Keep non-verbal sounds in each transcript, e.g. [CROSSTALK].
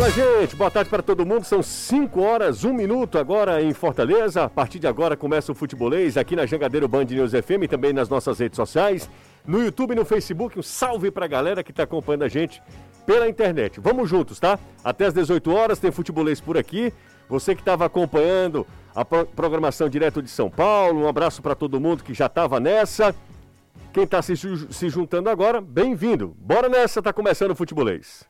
Fala, gente. Boa tarde para todo mundo. São 5 horas, 1 minuto agora em Fortaleza. A partir de agora começa o futebolês aqui na Jangadeiro Band News FM e também nas nossas redes sociais. No YouTube e no Facebook. Um salve para a galera que está acompanhando a gente pela internet. Vamos juntos, tá? Até às 18 horas tem futebolês por aqui. Você que estava acompanhando a programação direto de São Paulo, um abraço para todo mundo que já estava nessa. Quem está se, se juntando agora, bem-vindo. Bora nessa, tá começando o futebolês.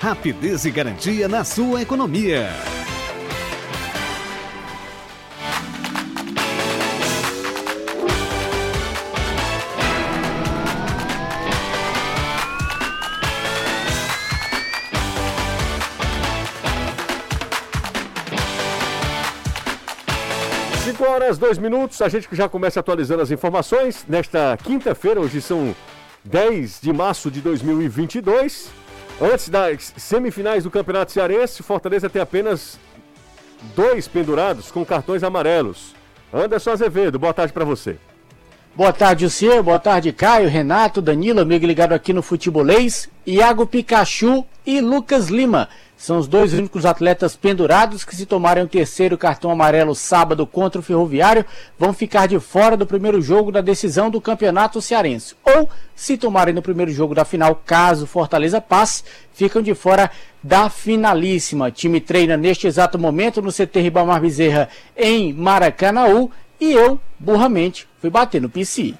rapidez e garantia na sua economia. Cinco horas, dois minutos, a gente já começa atualizando as informações. Nesta quinta-feira, hoje são 10 de março de 2022. Antes das semifinais do Campeonato Cearense, Fortaleza tem apenas dois pendurados com cartões amarelos. Anderson Azevedo, boa tarde para você. Boa tarde, Luciano. Boa tarde, Caio, Renato, Danilo, amigo ligado aqui no Futebolês, Iago Pikachu e Lucas Lima. São os dois únicos atletas pendurados que, se tomarem o terceiro cartão amarelo sábado contra o Ferroviário, vão ficar de fora do primeiro jogo da decisão do Campeonato Cearense. Ou, se tomarem no primeiro jogo da final, caso Fortaleza passe, ficam de fora da finalíssima. O time treina neste exato momento no CT Ribamar Bezerra em Maracanaú e eu, burramente, fui bater no PC.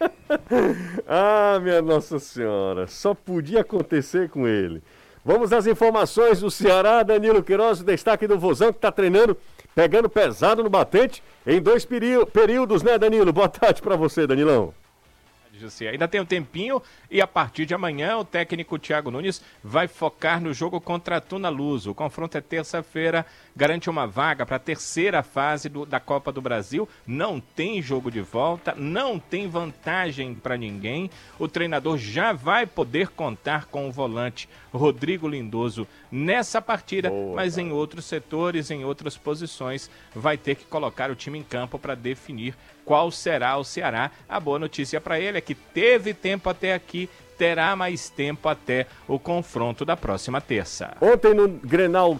[LAUGHS] ah, minha Nossa Senhora, só podia acontecer com ele. Vamos às informações do Ceará. Danilo Queiroz, destaque do Vozão, que está treinando, pegando pesado no batente em dois períodos, né, Danilo? Boa tarde para você, Danilão. José. Ainda tem um tempinho e a partir de amanhã o técnico Thiago Nunes vai focar no jogo contra a Tuna Luso. O confronto é terça-feira, garante uma vaga para a terceira fase do, da Copa do Brasil. Não tem jogo de volta, não tem vantagem para ninguém. O treinador já vai poder contar com o volante Rodrigo Lindoso nessa partida, Boa, mas cara. em outros setores, em outras posições, vai ter que colocar o time em campo para definir qual será o Ceará. A boa notícia para ele é que teve tempo até aqui, terá mais tempo até o confronto da próxima terça. Ontem no Grenal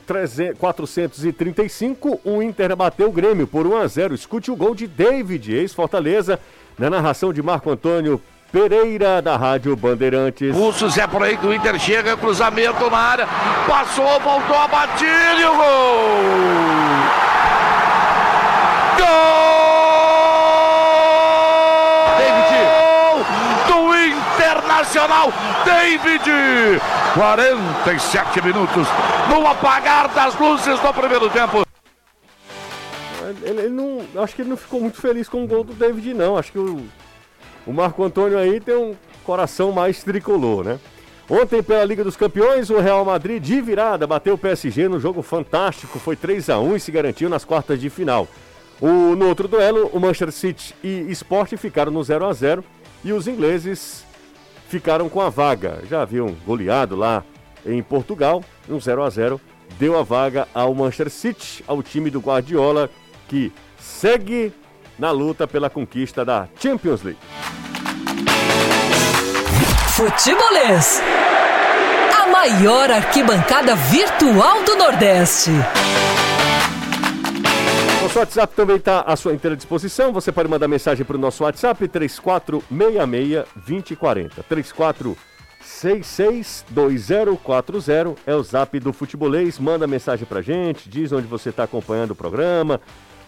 435, o Inter bateu o Grêmio por 1 a 0. Escute o gol de David, ex-Fortaleza, na narração de Marco Antônio Pereira, da Rádio Bandeirantes. Pulso Zé por aí do Inter chega, cruzamento na área, passou, voltou a batida e o! Gol! Internacional, David! 47 minutos no apagar das luzes do primeiro tempo. Ele, ele não, acho que ele não ficou muito feliz com o gol do David, não. Acho que o o Marco Antônio aí tem um coração mais tricolor, né? Ontem, pela Liga dos Campeões, o Real Madrid de virada bateu o PSG no jogo fantástico, foi 3 a 1 e se garantiu nas quartas de final. O, no outro duelo, o Manchester City e Sport ficaram no 0 a 0 e os ingleses ficaram com a vaga. Já haviam goleado lá em Portugal, um 0 a 0 deu a vaga ao Manchester City, ao time do Guardiola, que segue na luta pela conquista da Champions League. Futebolês. A maior arquibancada virtual do Nordeste. Nosso WhatsApp também está à sua inteira disposição. Você pode mandar mensagem para o nosso WhatsApp 3466-2040. 3466-2040 é o zap do Futebolês. Manda mensagem para gente, diz onde você está acompanhando o programa,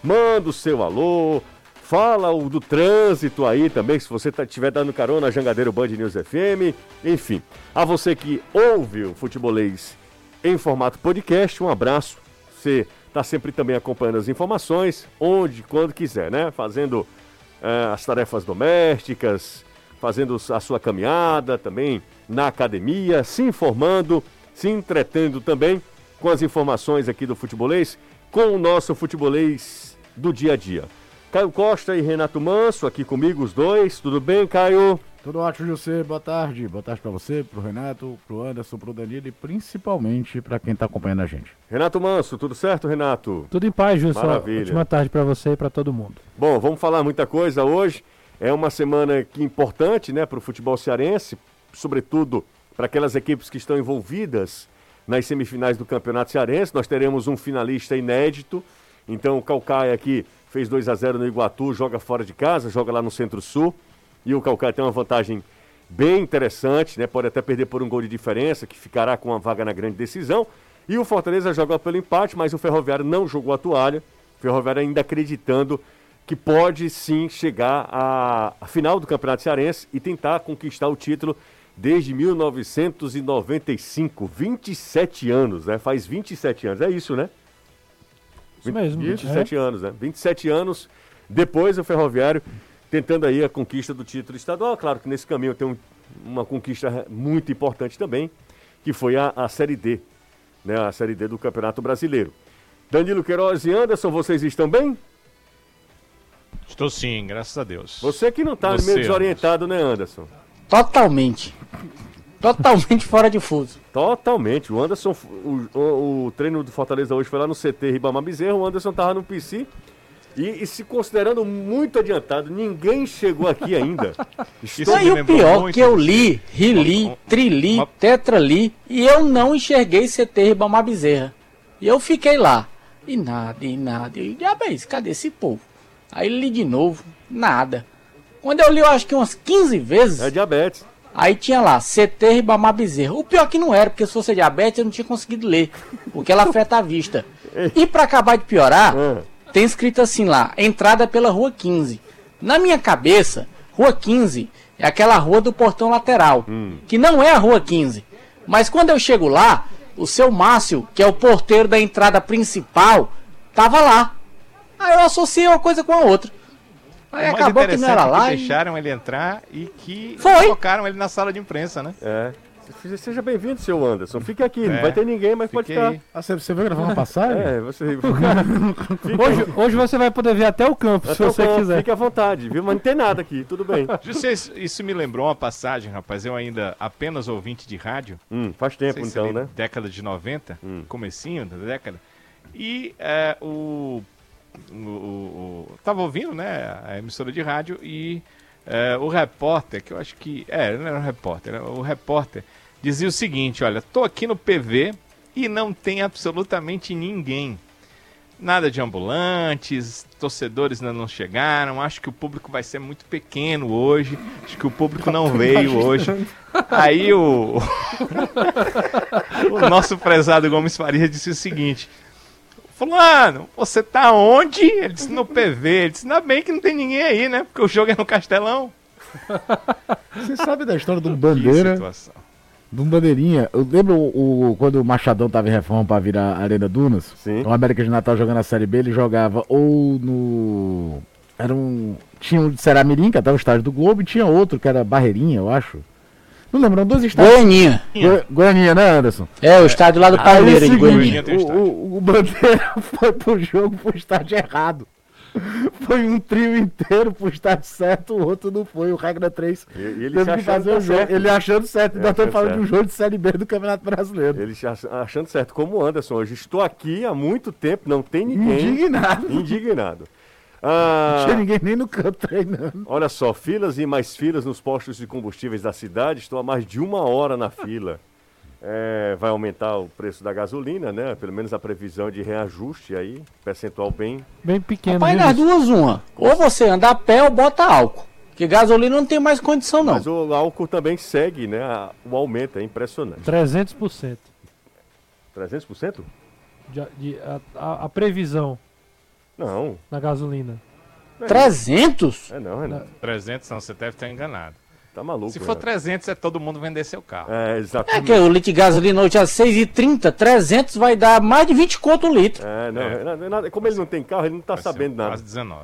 manda o seu alô, Fala o do trânsito aí também, se você estiver tá, dando carona, Jangadeiro Band News FM. Enfim, a você que ouve o Futebolês em formato podcast, um abraço. Você está sempre também acompanhando as informações, onde, quando quiser, né? Fazendo uh, as tarefas domésticas, fazendo a sua caminhada também na academia, se informando se entretendo também com as informações aqui do futebolês, com o nosso futebolês do dia a dia. Caio Costa e Renato Manso aqui comigo, os dois. Tudo bem, Caio? Tudo ótimo, José. Boa tarde. Boa tarde para você, pro Renato, pro Anderson, pro Danilo e principalmente para quem tá acompanhando a gente. Renato Manso, tudo certo, Renato? Tudo em paz, Júlio. Maravilha. Ótima tarde para você e para todo mundo. Bom, vamos falar muita coisa hoje. É uma semana que importante, né, para o futebol cearense, sobretudo para aquelas equipes que estão envolvidas nas semifinais do Campeonato Cearense. Nós teremos um finalista inédito. Então, o Calcaia aqui fez 2 a 0 no Iguatu, joga fora de casa, joga lá no Centro-Sul. E o Calcaia tem uma vantagem bem interessante, né? Pode até perder por um gol de diferença, que ficará com uma vaga na grande decisão. E o Fortaleza joga pelo empate, mas o Ferroviário não jogou a toalha. O Ferroviário ainda acreditando que pode sim chegar à, final do Campeonato Cearense e tentar conquistar o título desde 1995, 27 anos, né? Faz 27 anos, é isso, né? Isso mesmo. 27 anos, né? 27 anos depois o Ferroviário tentando aí a conquista do título estadual. Claro que nesse caminho tem um, uma conquista muito importante também, que foi a, a Série D, né? A Série D do Campeonato Brasileiro. Danilo Queiroz e Anderson, vocês estão bem? Estou sim, graças a Deus. Você que não está meio desorientado, né, Anderson? Totalmente. Totalmente [LAUGHS] fora de fuso. Totalmente. O Anderson, o, o, o treino do Fortaleza hoje foi lá no CT Ribamar Bezerra, o Anderson tava no PC e, e se considerando muito adiantado, ninguém chegou aqui ainda. [LAUGHS] Isso Estou... o pior muito que eu li, reli, trili, uma- tetrali e eu não enxerguei CT Ribamar Bezerra. E eu fiquei lá. E nada, e nada. E diabéis, cadê esse povo? Aí li de novo, nada. Quando eu li, eu acho que umas 15 vezes, É diabetes. aí tinha lá, CT Ribamar Bezerra. O pior que não era, porque se fosse diabetes eu não tinha conseguido ler, porque ela afeta a vista. [LAUGHS] E pra acabar de piorar, Ah. Tem escrito assim lá, entrada pela rua 15. Na minha cabeça, rua 15 é aquela rua do portão lateral, que não é a rua 15. Mas quando eu chego lá, o seu Márcio, que é o porteiro da entrada principal, tava lá. Aí eu associei uma coisa com a outra. Aí O mais acabou que não era é que lá. e- deixaram ele entrar e que Foi. colocaram ele na sala de imprensa, né? É. Se- Seja bem-vindo, seu Anderson. Fique aqui, não É. vai ter ninguém, mas pode ficar. aí. Ah, você, você vai gravar uma [LAUGHS] passagem? É, você. [LAUGHS] Hoje, hoje você vai poder ver até o campo, se Até o você campo, quiser. Fique à vontade, viu? Mas não tem nada aqui, tudo bem. [LAUGHS] Justo, isso, me lembrou uma passagem, rapaz. Eu ainda apenas ouvinte de rádio. Hum, faz não tempo sei se então, ali né? Década de 90, Hum. comecinho da década. E é, o, o, o- o- Tava ouvindo, né, a emissora de rádio e é, o repórter, que eu acho que. É, não era um repórter, era o repórter dizia o seguinte: olha, tô aqui no PV e não tem absolutamente ninguém. Nada de ambulantes, torcedores ainda não chegaram. Acho que o público vai ser muito pequeno hoje. Acho que o público não veio hoje. Aí o, [LAUGHS] o nosso prezado Gomes Faria disse o seguinte: Fulano, você tá onde? Ele disse no PV. Ele disse: Ainda bem que não tem ninguém aí, né? Porque o jogo é no Castelão. Você sabe da história do Que Bandeira, situação. Do Bandeirinha? Eu lembro o, o- quando o Machadão tava em reforma pra virar Arena Dunas? Sim. O América de Natal jogando a Série B, ele jogava ou no... Era um... Tinha um de Seramirim, que até o estádio do Globo, e tinha outro que era Barreirinha, eu acho. Não lembro, eram dois estádios. Goianinha. Goi- Goianinha, né, Anderson? É, o estádio lá do Palmeiras, de Goianinha. o, o, o Bandeira [LAUGHS] foi pro jogo pro estádio errado. [LAUGHS] Foi um trio inteiro pro estádio certo, o outro não foi. O regra 3 E, ele teve se que achando fazer tá o jogo. certo. Ele achando certo. É, estamos falando de um certo. jogo de Série B do Campeonato Brasileiro. Ele achando certo, como o Anderson hoje. Estou aqui há muito tempo, não tem ninguém. Indignado. Indignado. [LAUGHS] Não Ah, tinha ninguém nem no campo treinando. olha só, filas e mais filas nos postos de combustíveis da cidade. Estou há mais de uma hora na fila. É, vai aumentar o preço da gasolina, né? Pelo menos a previsão de reajuste aí, percentual bem. Bem pequeno. Rapaz, nas duas, uma. Ou você anda a pé ou bota álcool. Porque gasolina não tem mais condição, não. Mas o álcool também segue, né? O aumento é impressionante. 300%. 300%? De, de- a, a- a previsão Não, na gasolina. 300? é não, é não. 300 não, você deve estar enganado. Tá maluco. Se for né? 300, é todo mundo vender seu carro. É, É exatamente. que o litro de gasolina hoje é 6,30, 300 vai dar mais de 20 conto o litro. É, não, É. é é como ele não tem carro, ele não tá Vai ser sabendo nada. Quase 19.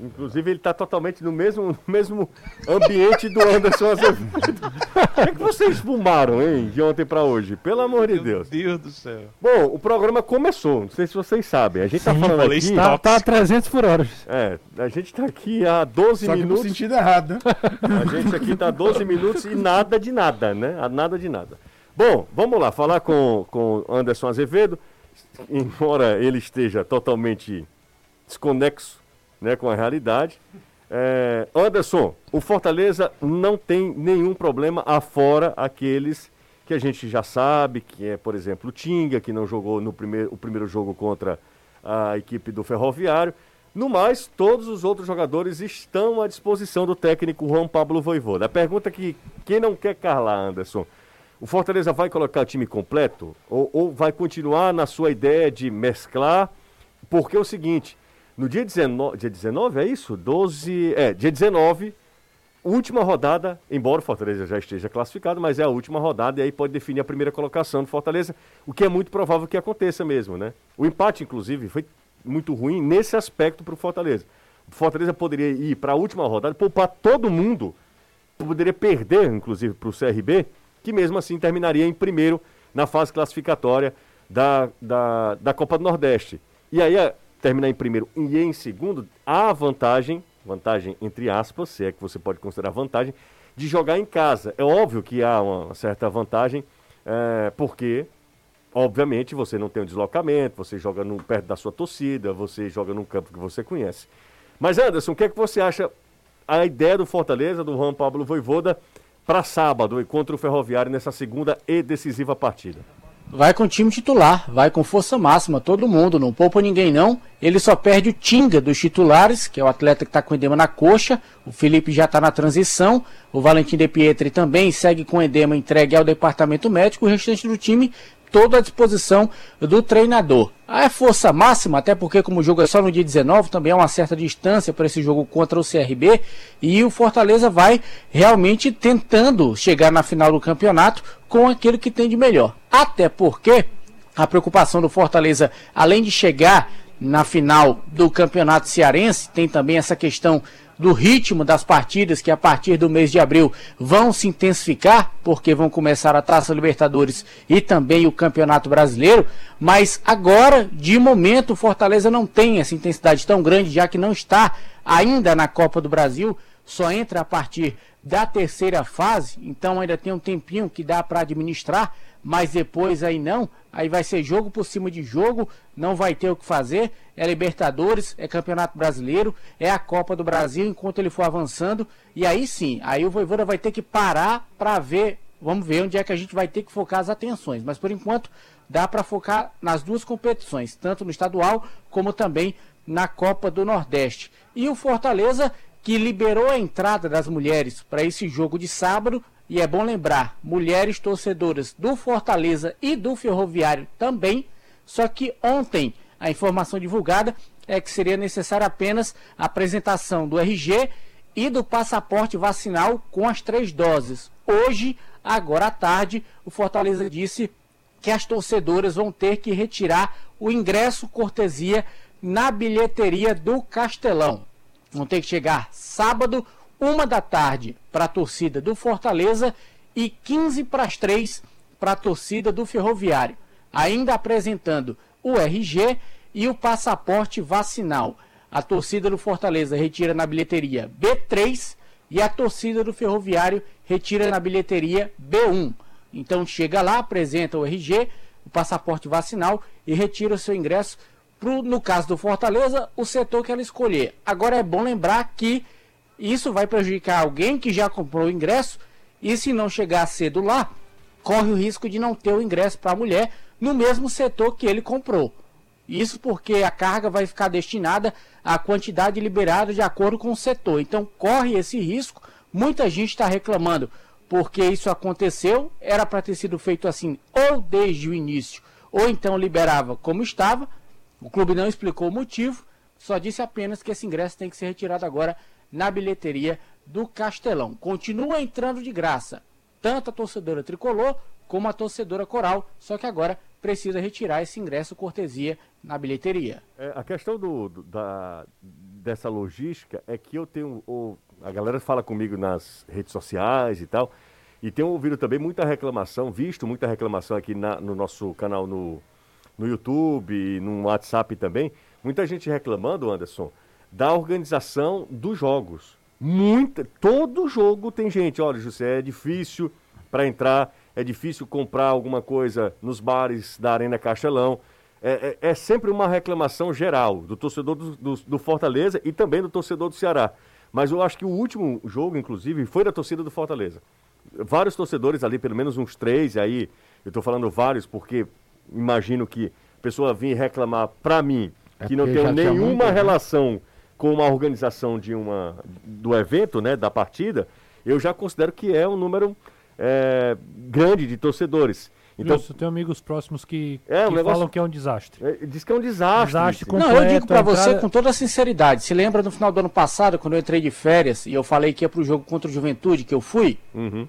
Inclusive, ele está totalmente no mesmo, [LAUGHS] no mesmo ambiente do Anderson Azevedo. [LAUGHS] O que, é que vocês fumaram, hein, de ontem para hoje? Pelo amor de Deus. Meu Deus do céu. Bom, o programa começou, não sei se vocês sabem. A gente está falando aqui... stop. Tá, tá a 300 por hora. É, a gente está aqui há 12 Só que no minutos. sentido errado, né? A gente aqui tá 12 minutos e nada de nada, né? A Nada de nada. Bom, vamos lá, falar com, com Anderson Azevedo, embora ele esteja totalmente desconexo né, com a realidade. É, Anderson, o Fortaleza não tem nenhum problema afora aqueles que a gente já sabe, que é, por exemplo, o Tinga, que não jogou no primeiro, o primeiro jogo contra a equipe do Ferroviário. No mais, todos os outros jogadores estão à disposição do técnico Juan Pablo Voivoda. A pergunta que quem não quer calar, Anderson, o Fortaleza vai colocar o time completo ou, ou vai continuar na sua ideia de mesclar? Porque é o seguinte, no dia 19, dia 19 é isso? 12, é, dia 19, última rodada, embora o Fortaleza já esteja classificado, mas é a última rodada e aí pode definir a primeira colocação do Fortaleza, o que é muito provável que aconteça mesmo, né? O empate, inclusive, foi muito ruim nesse aspecto para o Fortaleza. O Fortaleza poderia ir para a última rodada, poupar todo mundo, poderia perder, inclusive, para o CRB, que mesmo assim terminaria em primeiro na fase classificatória da, da, da Copa do Nordeste. E aí, a- terminar em primeiro e em segundo, há vantagem, vantagem entre aspas, se é que você pode considerar vantagem, de jogar em casa. É óbvio que há uma certa vantagem, é, porque Obviamente você não tem o deslocamento, você joga no, perto da sua torcida, você joga num campo que você conhece. Mas Anderson, o que é que você acha a ideia do Fortaleza, do Juan Pablo Voivoda, para sábado e contra o Ferroviário nessa segunda e decisiva partida? Vai com o time titular, vai com força máxima, todo mundo, não poupa ninguém não. Ele só perde o Tinga dos titulares, que é o atleta que está com edema na coxa. O Felipe já está na transição. O Valentim De Pietri também segue com edema entregue ao departamento médico. O restante do time todo à disposição do treinador. Ah, é força máxima, até porque como o jogo é só no dia 19, também há uma certa distância para esse jogo contra o CRB e o Fortaleza vai realmente tentando chegar na final do campeonato com aquilo que tem de melhor. Até porque a preocupação do Fortaleza, além de chegar na final do Campeonato Cearense, tem também essa questão do ritmo das partidas que a partir do mês de abril vão se intensificar, porque vão começar a Taça Libertadores e também o Campeonato Brasileiro, mas agora, de momento, o Fortaleza não tem essa intensidade tão grande, já que não está ainda na Copa do Brasil, só entra a partir da terceira fase, então ainda tem um tempinho que dá para administrar, mas depois aí não, aí vai ser jogo por cima de jogo, não vai ter o que fazer, é Libertadores, é Campeonato Brasileiro, é a Copa do Brasil enquanto ele for avançando, e aí sim, aí o Voivoda vai ter que parar para ver, vamos ver onde é que a gente vai ter que focar as atenções, mas por enquanto dá para focar nas duas competições, tanto no estadual como também na Copa do Nordeste. E o Fortaleza que liberou a entrada das mulheres para esse jogo de sábado. E é bom lembrar, mulheres torcedoras do Fortaleza e do Ferroviário também. Só que ontem a informação divulgada é que seria necessária apenas a apresentação do RG e do passaporte vacinal com as três doses. Hoje, agora à tarde, o Fortaleza disse que as torcedoras vão ter que retirar o ingresso cortesia na bilheteria do Castelão. Vão ter que chegar sábado, uma da tarde, para a torcida do Fortaleza e 15 para as 3 para a torcida do Ferroviário. Ainda apresentando o RG e o passaporte vacinal. A torcida do Fortaleza retira na bilheteria B3 e a torcida do Ferroviário retira na bilheteria B1. Então chega lá, apresenta o RG, o passaporte vacinal e retira o seu ingresso pro, no caso do Fortaleza, o setor que ela escolher. Agora é bom lembrar que isso vai prejudicar alguém que já comprou o ingresso e se não chegar cedo lá, corre o risco de não ter o ingresso para a mulher no mesmo setor que ele comprou. Isso porque a carga vai ficar destinada à quantidade liberada de acordo com o setor. Então corre esse risco. Muita gente está reclamando porque isso aconteceu. Era para ter sido feito assim ou desde o início, ou então liberava como estava. O clube não explicou o motivo, só disse apenas que esse ingresso tem que ser retirado agora na bilheteria do Castelão. Continua entrando de graça, tanto a torcedora tricolor como a torcedora coral, só que agora precisa retirar esse ingresso cortesia na bilheteria. É, a questão do, do- da, dessa logística é que eu tenho. a galera fala comigo nas redes sociais e tal. E tenho ouvido também muita reclamação, visto muita reclamação aqui na- no nosso canal no, no YouTube, no WhatsApp também. Muita gente reclamando, Anderson, da organização dos jogos. Muita, todo jogo tem gente. Olha, José, é difícil para entrar, é difícil comprar alguma coisa nos bares da Arena Castelão. É, é- é sempre uma reclamação geral do torcedor do, do- do Fortaleza e também do torcedor do Ceará. Mas eu acho que o último jogo, inclusive, foi da torcida do Fortaleza. Vários torcedores ali, pelo menos uns três, e aí eu estou falando vários porque imagino que a pessoa vir reclamar para mim É que não tem nenhuma muita, né? Com uma organização de uma, do evento, né, da partida, eu já considero que é um número é, grande de torcedores. Então, Justo, eu tenho amigos próximos que, É, que um negócio- falam que é um desastre. é, diz que é um desastre. Desastre sim. com- Não, eu completo, digo pra a você com toda sinceridade. Se lembra no final do ano passado, quando eu entrei de férias e eu falei que ia pro jogo contra o Juventude, que eu fui? Uhum.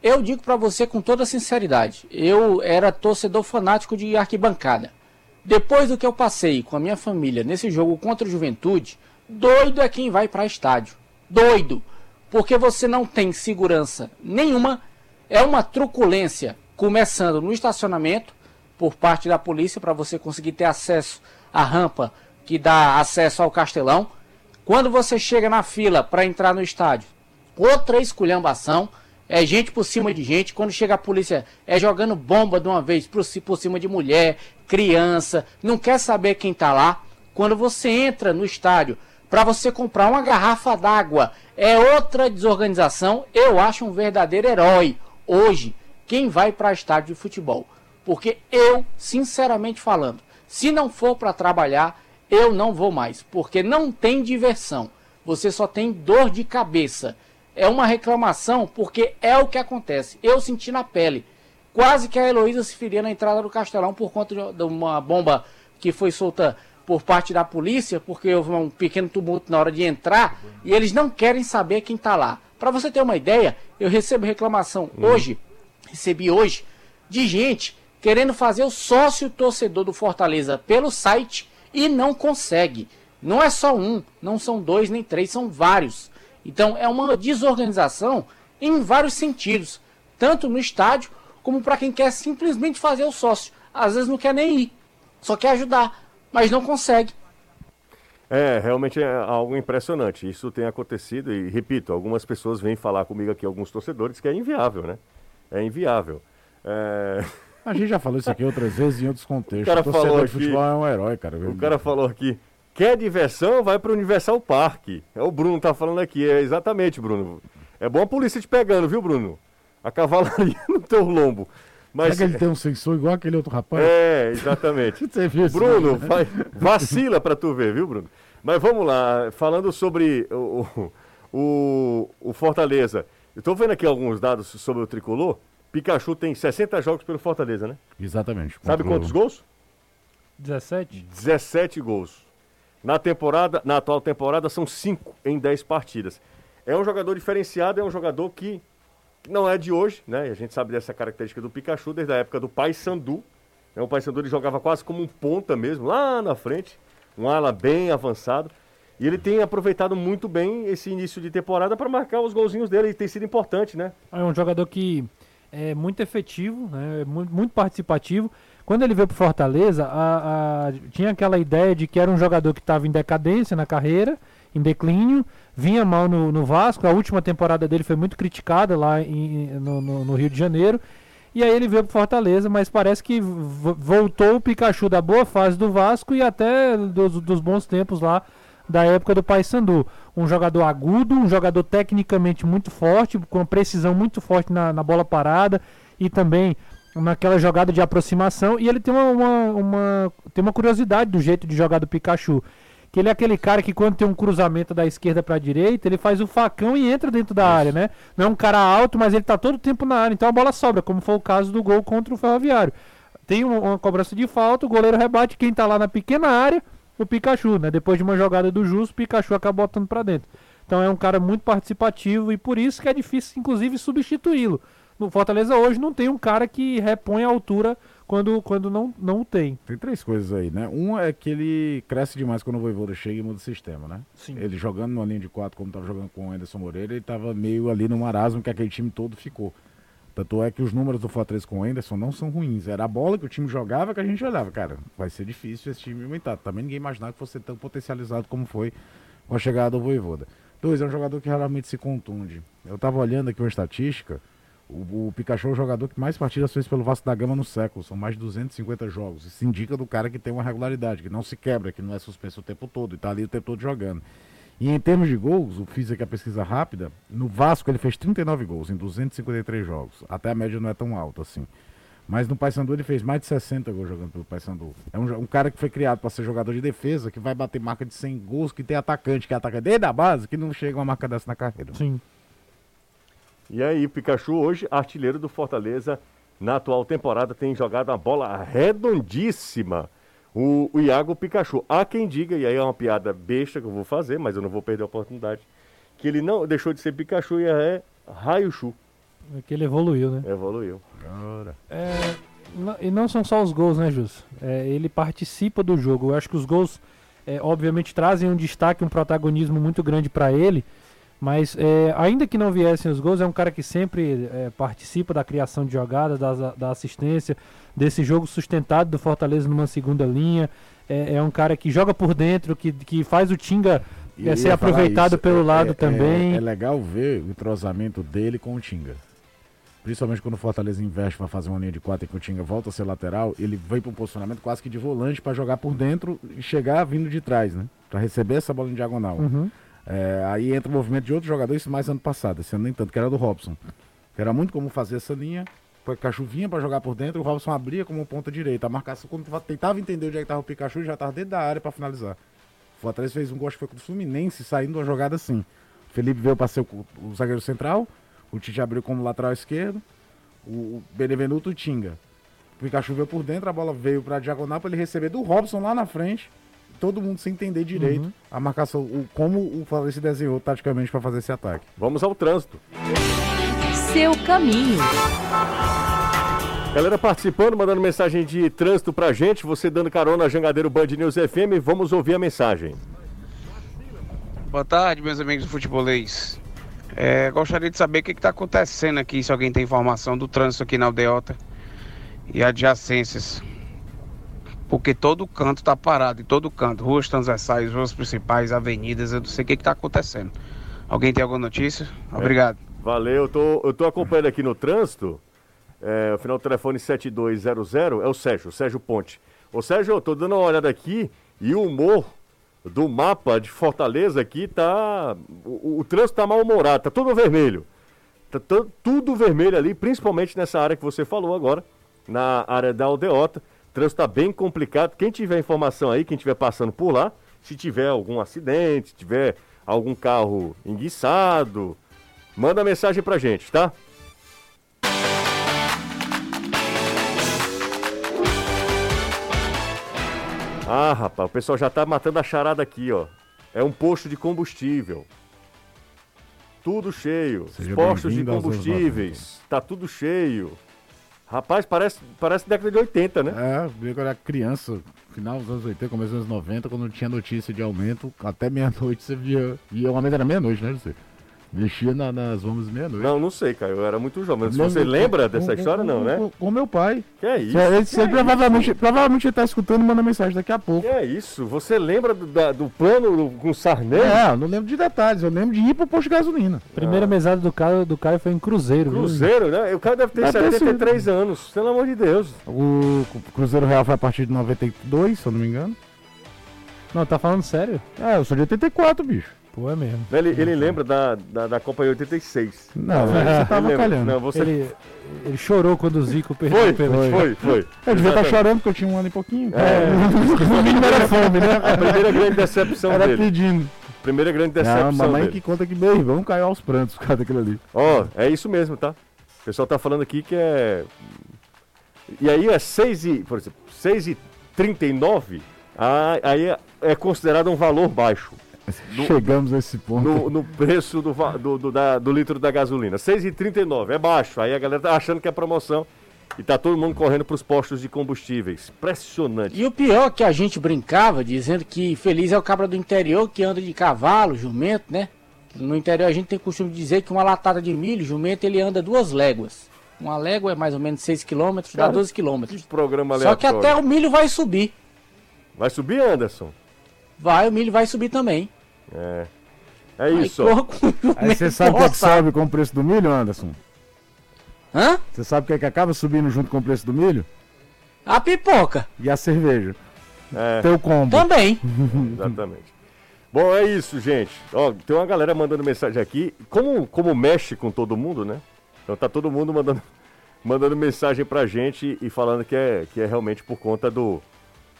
Eu digo pra você com toda sinceridade. Eu era torcedor fanático de arquibancada. Depois do que eu passei com a minha família nesse jogo contra o Juventude, doido é quem vai pra estádio. Doido. Porque você não tem segurança nenhuma. É uma truculência começando no estacionamento por parte da polícia para você conseguir ter acesso à rampa que dá acesso ao Castelão. Quando você chega na fila para entrar no estádio, outra esculhambação. É gente por cima de gente. Quando chega a polícia, é jogando bomba de uma vez por, por cima de mulher, criança. Não quer saber quem tá lá. Quando você entra no estádio para você comprar uma garrafa d'água, é outra desorganização. Eu acho um verdadeiro herói hoje quem vai para estádio de futebol. Porque eu, sinceramente falando, se não for para trabalhar, eu não vou mais. Porque não tem diversão. Você só tem dor de cabeça. É uma reclamação porque é o que acontece. Eu senti na pele. Quase que a Heloísa se feria na entrada do Castelão por conta de- uma bomba que foi solta por parte da polícia, porque houve um pequeno tumulto na hora de entrar e eles não querem saber quem está lá. Para você ter uma ideia, eu recebo reclamação hoje, recebi hoje, de gente querendo fazer o sócio torcedor do Fortaleza pelo site e não consegue. Não é só um, não são dois nem três, são vários. Então é uma desorganização em vários sentidos, tanto no estádio como para quem quer simplesmente fazer o sócio. Às vezes não quer nem ir, só quer ajudar, mas não consegue. É, realmente é algo impressionante. Isso tem acontecido e, repito, algumas pessoas vêm falar comigo aqui, alguns torcedores, que é inviável, né? É inviável. É, A gente já falou isso aqui outras vezes em outros [LAUGHS] contextos. O cara o torcedor falou de futebol aqui- é um herói, cara. O cara falou aqui, quer diversão, vai para o Universal Park. É o Bruno tá falando aqui, é exatamente, Bruno. É bom a polícia te pegando, viu, Bruno? A cavalaria [LAUGHS] no teu lombo. Será Mas que ele tem um sensor igual aquele outro rapaz? é, exatamente. [LAUGHS] Bruno, vai- vacila pra tu ver, viu, Bruno? Mas vamos lá, falando sobre o, o, o- Fortaleza. Eu tô vendo aqui alguns dados sobre o tricolor. Pikachu tem 60 jogos pelo Fortaleza, né? Exatamente. Sabe contra o- quantos gols? 17? 17 gols. Na temporada, na atual temporada são 5 em 10 partidas. É um jogador diferenciado, é um jogador que não é de hoje, né? A gente sabe dessa característica do Pikachu desde a época do Paysandu. É, o Paysandu ele jogava quase como um ponta mesmo, lá na frente, um ala bem avançado. E ele tem aproveitado muito bem esse início de temporada para marcar os golzinhos dele, e tem sido importante, né? É um jogador que é muito efetivo, né? é muito, muito participativo. Quando ele veio pro Fortaleza, a- a- tinha aquela ideia de que era um jogador que estava em decadência na carreira, em declínio, vinha mal no, no Vasco. A última temporada dele foi muito criticada lá em- no, no- no Rio de Janeiro. E aí ele veio pro Fortaleza, mas parece que vo- voltou o Pikachu da boa fase do Vasco e até dos, dos bons tempos lá da época do Paysandu. Um jogador agudo, um jogador tecnicamente muito forte, com uma precisão muito forte na, na bola parada e também naquela jogada de aproximação. E ele tem uma, uma, uma- tem uma curiosidade do jeito de jogar do Pikachu. Que ele é aquele cara que quando tem um cruzamento da esquerda para a direita, ele faz o facão e entra dentro da área, né? Não é um cara alto, mas ele tá todo o tempo na área, então a bola sobra, como foi o caso do gol contra o Ferroviário. Tem uma, uma cobrança de falta, o goleiro rebate, quem tá lá na pequena área, o Pikachu, né? Depois de uma jogada do Justo, o Pikachu acaba botando para dentro. Então é um cara muito participativo e por isso que é difícil, inclusive, substituí-lo. No Fortaleza hoje não tem um cara que repõe a altura quando, quando não, não tem. Tem três coisas aí, né? Um é que ele cresce demais quando o Voivoda chega e muda o sistema, né? Sim. Ele jogando numa linha de quatro, como estava jogando com o Anderson Moreira, ele estava meio ali no marasmo que aquele time todo ficou. Tanto é que os números do Fortaleza com o Anderson não são ruins. Era a bola que o time jogava que a gente olhava. Cara, vai ser difícil esse time aumentar. Também ninguém imaginava que fosse tão potencializado como foi com a chegada do Voivoda. Dois, é um jogador que raramente se contunde. Eu tava olhando aqui uma estatística. O, o Pikachu é o jogador que mais partidas fez pelo Vasco da Gama no século. São mais de 250 jogos. Isso indica do cara que tem uma regularidade, que não se quebra, que não é suspenso o tempo todo e tá ali o tempo todo jogando. E em termos de gols, eu fiz aqui a pesquisa rápida. No Vasco ele fez 39 gols em 253 jogos. Até a média não é tão alta assim. Mas no Paysandu ele fez mais de 60 gols jogando pelo Paysandu. É um, um cara que foi criado para ser jogador de defesa, que vai bater marca de 100 gols, que tem atacante, que é atacante desde a base, que não chega uma marca dessa na carreira. Sim. E aí, Pikachu, hoje, artilheiro do Fortaleza, na atual temporada, tem jogado uma bola redondíssima. O, o Iago Pikachu. Há quem diga, e aí é uma piada besta que eu vou fazer, mas eu não vou perder a oportunidade, que ele não deixou de ser Pikachu e é Raichu. É que ele evoluiu, né? Evoluiu. É, não- e não são só os gols, né, Jus? É, ele participa do jogo. Eu acho que os gols, é, obviamente, trazem um destaque, um protagonismo muito grande para ele. Mas, é, ainda que não viessem os gols, é um cara que sempre é, participa da criação de jogada, das- da assistência, desse jogo sustentado do Fortaleza numa segunda linha. É, é um cara que joga por dentro, que, que faz o Tinga é, ser aproveitado pelo é- lado é- também. É, é legal ver o entrosamento dele com o Tinga. Principalmente quando o Fortaleza investe para fazer uma linha de quatro e que o Tinga volta a ser lateral, ele vem para um posicionamento quase que de volante para jogar por dentro e chegar vindo de trás, né? Para receber essa bola em diagonal. Uhum. É, aí entra o movimento de outros jogadores, mais ano passado, esse ano nem tanto, que era do Robson. Que era muito comum fazer essa linha, o Pikachu vinha para jogar por dentro, o Robson abria como ponta direita. A marcação, quando tentava entender onde é que tava o Pikachu, já tava dentro da área para finalizar. O Fortaleza fez um gol, acho que foi com o Fluminense, saindo uma jogada assim. O Felipe veio para ser o, o zagueiro central, o Tite abriu como lateral esquerdo, o, o Benevenuto o Tinga. O Pikachu veio por dentro, a bola veio para diagonal para ele receber do Robson lá na frente. Todo mundo sem entender direito a marcação, o, como o Fortaleza se desenhou taticamente para fazer esse ataque. Vamos ao trânsito. Seu caminho. Galera participando, mandando mensagem de trânsito pra gente, você dando carona Jangadeiro Band News FM, vamos ouvir a mensagem. Boa tarde, meus amigos do futebolês. É, gostaria de saber o que está acontecendo aqui, se alguém tem informação do trânsito aqui na Aldeota e adjacências. Porque todo canto está parado, em todo canto. Ruas transversais, ruas principais, avenidas, eu não sei o que está acontecendo. Alguém tem alguma notícia? Obrigado. Valeu, eu tô, eu tô acompanhando aqui no trânsito. É, o final do telefone 7200 é o Sérgio, o Sérgio Ponte. Ô Sérgio, eu tô dando uma olhada aqui e o humor do mapa de Fortaleza aqui tá. O, o trânsito tá mal-humorado, tá tudo vermelho. Tá tu- tudo vermelho ali, principalmente nessa área que você falou agora, na área da Aldeota. O trânsito tá bem complicado. Quem tiver informação aí, quem estiver passando por lá, se tiver algum acidente, se tiver algum carro enguiçado, manda mensagem pra gente, tá? Ah, rapaz, o pessoal já tá matando a charada aqui, ó. É um posto de combustível. Tudo cheio. Seja Os postos de combustíveis. Tá tudo cheio. Rapaz, parece, parece década de 80, né? É, eu era criança, final dos anos 80, começo dos anos 90, quando tinha notícia de aumento, até meia-noite você via. E o aumento era meia-noite, né? Mexia na- nas bombas meia-noite. Não, não sei, cara. Eu era muito jovem. Se Lembro você com- lembra com- dessa com- história, não, com- né? Com, com meu pai. Que é isso? Ele, ele provavelmente, provavelmente ele tá escutando e manda mensagem daqui a pouco. Que é isso? Você lembra do, da- do plano do- com o Sarney? É, eu não lembro de detalhes, eu lembro de ir pro posto de gasolina. Primeira mesada do Caio, do Caio foi em Cruzeiro. viu? Cruzeiro, né? O cara deve ter Deve ter 73 anos. Pelo amor de Deus. O Cruzeiro Real foi a partir de 92, se eu não me engano. Não, tá falando sério? É, eu sou de 84, bicho. Pô, é mesmo. Ele, ele lembra da, da, da Copa em 86. Não, você Ele tava lembra. calhando. Não, você Ele, ele chorou quando o Zico perdeu foi, o pênalti. foi, foi. Eu devia estar Exatamente. chorando porque eu tinha um ano e pouquinho. É. [LAUGHS] no mínimo era fome, né? A primeira grande decepção Era dele. pedindo. Primeira grande Não, decepção mamãe dele. que conta que meu irmão caiu aos prantos por causa daquilo ali. Ó, é isso mesmo, tá? O pessoal tá falando aqui que é. E aí é 6 e. Por exemplo, 6 e 39, ah, aí é, é considerado um valor baixo. No- Chegamos a esse ponto. No, no preço do, do, do, da- do litro da gasolina. 6,39, é baixo. Aí a galera tá achando que é promoção. E tá todo mundo correndo para os postos de combustíveis. Impressionante. E o pior é que a gente brincava dizendo que feliz é o cabra do interior que anda de cavalo, jumento, né? No interior a gente tem costume de dizer que uma latada de milho, jumento, ele anda duas léguas. Uma légua é mais ou menos 6 km, dá Cara, 12 km. Programa Só que até o milho vai subir. Vai subir, Anderson? Vai, o milho vai subir também. É. É isso. [LAUGHS] Aí você jumento sabe o que, é que sobe com o preço do milho, Anderson? Hã? Você sabe o que, é que acaba subindo junto com o preço do milho? A pipoca. E a cerveja. É. Teu combo. Também. [LAUGHS] Exatamente. Bom, é isso, gente. Ó, tem uma galera mandando mensagem aqui. Como, como mexe com todo mundo, né? Então tá todo mundo mandando, [LAUGHS] mandando mensagem pra gente e falando que é, que é realmente por conta do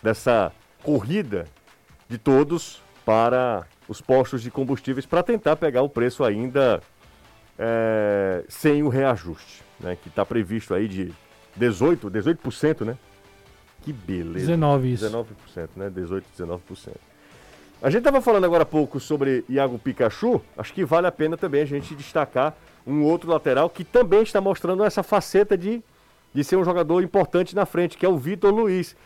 dessa corrida de todos para os postos de combustíveis para tentar pegar o preço ainda é, sem o reajuste, né? Que está previsto aí de 18, 18%, né? Que beleza. 19 isso. 19%, né? 18, 19%. A gente estava falando agora há pouco sobre Iago Pikachu. Acho que vale a pena também a gente destacar um outro lateral que também está mostrando essa faceta de, de ser um jogador importante na frente, que é o Vitor Luiz.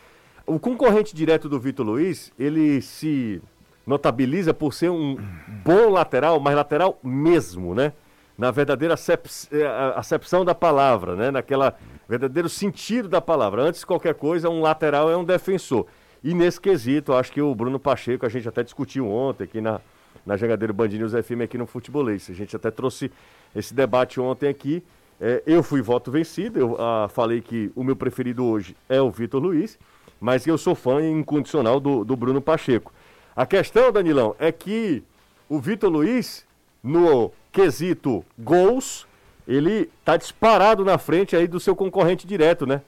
O concorrente direto do Vitor Luiz, ele se notabiliza por ser um bom lateral, mas lateral mesmo, né? Na verdadeira eh, acepção da palavra, né? Naquela verdadeiro sentido da palavra. Antes de qualquer coisa, um lateral é um defensor. E nesse quesito, acho que o Bruno Pacheco, a gente até discutiu ontem aqui na, na Jangadeiro Band News FM aqui no Futebolês. A gente até trouxe esse debate ontem aqui. É, eu fui voto vencido, eu ah, falei que o meu preferido hoje é o Vitor Luiz, mas eu sou fã incondicional do, do Bruno Pacheco. A questão, Danilão, é que o Vitor Luiz, no quesito gols, ele tá disparado na frente aí do seu concorrente direto, né?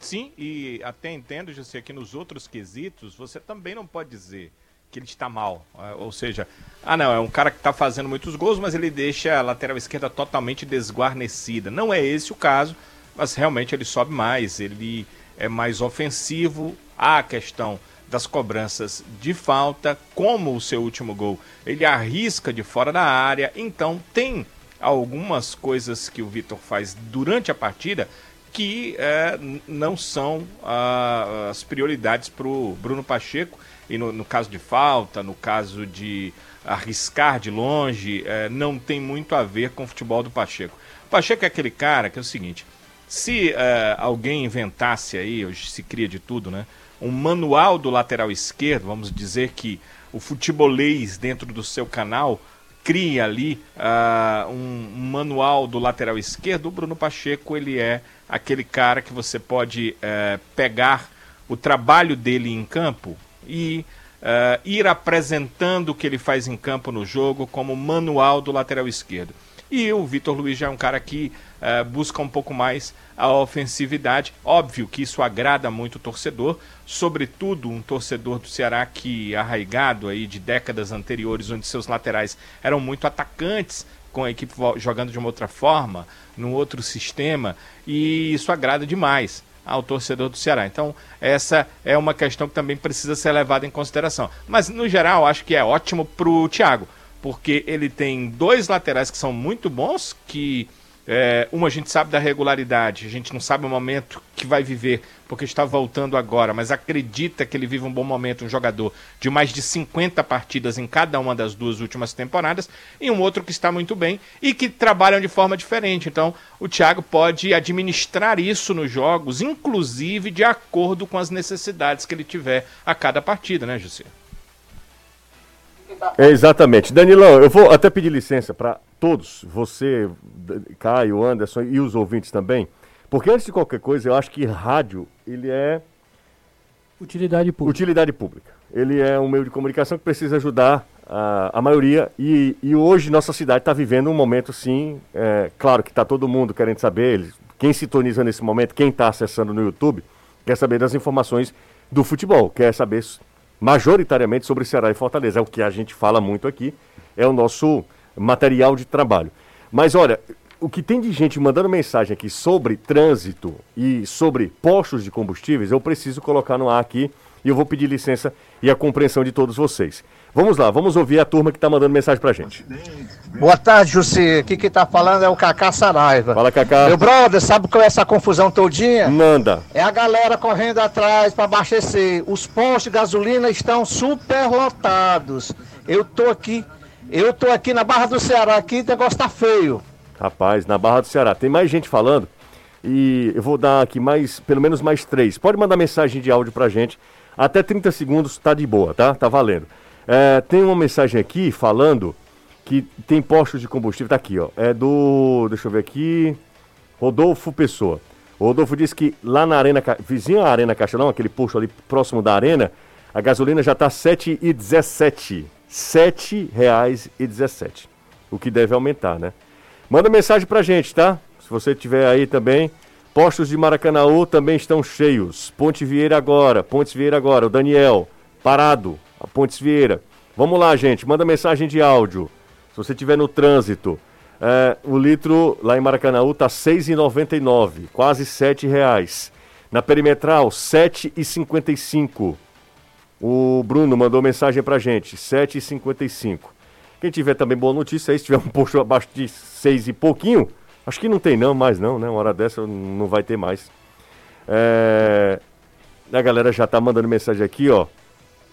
Sim, e até entendo, José, que nos outros quesitos você também não pode dizer que ele está mal. Ah, Ou seja, ah não, é um cara que está fazendo muitos gols, mas ele deixa a lateral esquerda totalmente desguarnecida. Não é esse o caso, mas realmente ele sobe mais, ele é mais ofensivo. Há a questão das cobranças de falta, como o seu último gol, ele arrisca de fora da área, então tem algumas coisas que o Vitor faz durante a partida que é, não são ah, as prioridades para o Bruno Pacheco. E no, no caso de falta, no caso de arriscar de longe, eh, não tem muito a ver com o futebol do Pacheco. O Pacheco é aquele cara que é o seguinte: se eh, alguém inventasse aí, hoje se cria de tudo, né? Um manual do lateral esquerdo, vamos dizer que o futebolês dentro do seu canal cria ali ah, um, um manual do lateral esquerdo, o Bruno Pacheco ele é aquele cara que você pode eh, pegar o trabalho dele em campo e eh, ir apresentando o que ele faz em campo no jogo como manual do lateral esquerdo. E o Vitor Luiz já é um cara que eh, busca um pouco mais a ofensividade. Óbvio que isso agrada muito o torcedor, sobretudo um torcedor do Ceará que arraigado aí de décadas anteriores, onde seus laterais eram muito atacantes, com a equipe jogando de uma outra forma, num outro sistema, e isso agrada demais ao torcedor do Ceará. Então, essa é uma questão que também precisa ser levada em consideração. Mas, no geral, acho que é ótimo pro Thiago, porque ele tem dois laterais que são muito bons, que é, uma a gente sabe da regularidade, a gente não sabe o momento que vai viver, porque está voltando agora, mas acredita que ele vive um bom momento, um jogador de mais de 50 partidas em cada uma das duas últimas temporadas, e um outro que está muito bem e que trabalham de forma diferente. Então, o Thiago pode administrar isso nos jogos, inclusive de acordo com as necessidades que ele tiver a cada partida, né, José? É, exatamente. Danilão, eu vou até pedir licença para todos, você, Caio, Anderson e os ouvintes também, porque antes de qualquer coisa, eu acho que rádio, ele é Utilidade pública. utilidade pública. Ele é um meio de comunicação que precisa ajudar a, a maioria e, e hoje nossa cidade está vivendo um momento, sim, é, claro que está todo mundo querendo saber, eles- quem sintoniza nesse momento, quem está acessando no YouTube, quer saber das informações do futebol, quer saber majoritariamente sobre Ceará e Fortaleza. É o que a gente fala muito aqui, é o nosso material de trabalho. Mas olha, o que tem de gente mandando mensagem aqui sobre trânsito e sobre postos de combustíveis, eu preciso colocar no ar aqui e eu vou pedir licença e a compreensão de todos vocês. Vamos lá, vamos ouvir a turma que está mandando mensagem pra gente. Boa tarde, Jussi. Aqui quem tá falando é o Cacá Saraiva. Fala, Cacá. Meu brother, sabe qual é essa confusão todinha? Manda. É a galera correndo atrás para abastecer. Os postos de gasolina estão superlotados. Eu tô aqui, eu tô aqui na Barra do Ceará, aqui o negócio tá feio. Rapaz, na Barra do Ceará. Tem mais gente falando e eu vou dar aqui mais, pelo menos mais três. Pode mandar mensagem de áudio pra gente. Até 30 segundos tá de boa, tá? Tá valendo. É, tem uma mensagem aqui falando que tem postos de combustível. Tá aqui, ó. É do. Deixa eu ver aqui. Rodolfo Pessoa. O Rodolfo disse que lá na Arena, vizinho à Arena Castelão, aquele posto ali próximo da Arena, a gasolina já tá R$ 7,17. R$ 7,17. O que deve aumentar, né? Manda mensagem pra gente, tá? Se você tiver aí também. Postos de Maracanaú também estão cheios. Ponte Vieira agora, Pontes Vieira agora. O Daniel, parado. A Pontes Vieira. Vamos lá, gente. Manda mensagem de áudio. Se você estiver no trânsito. É, o litro lá em Maracanaú tá R$ 6,99, quase 7 reais. Na perimetral, R$ 7,55. O Bruno mandou mensagem pra gente, 7,55. Quem tiver também boa notícia aí, se tiver um posto abaixo de 6 e pouquinho, acho que não tem não, mais não, né? Uma hora dessa não vai ter mais. É... A galera já tá mandando mensagem aqui, ó.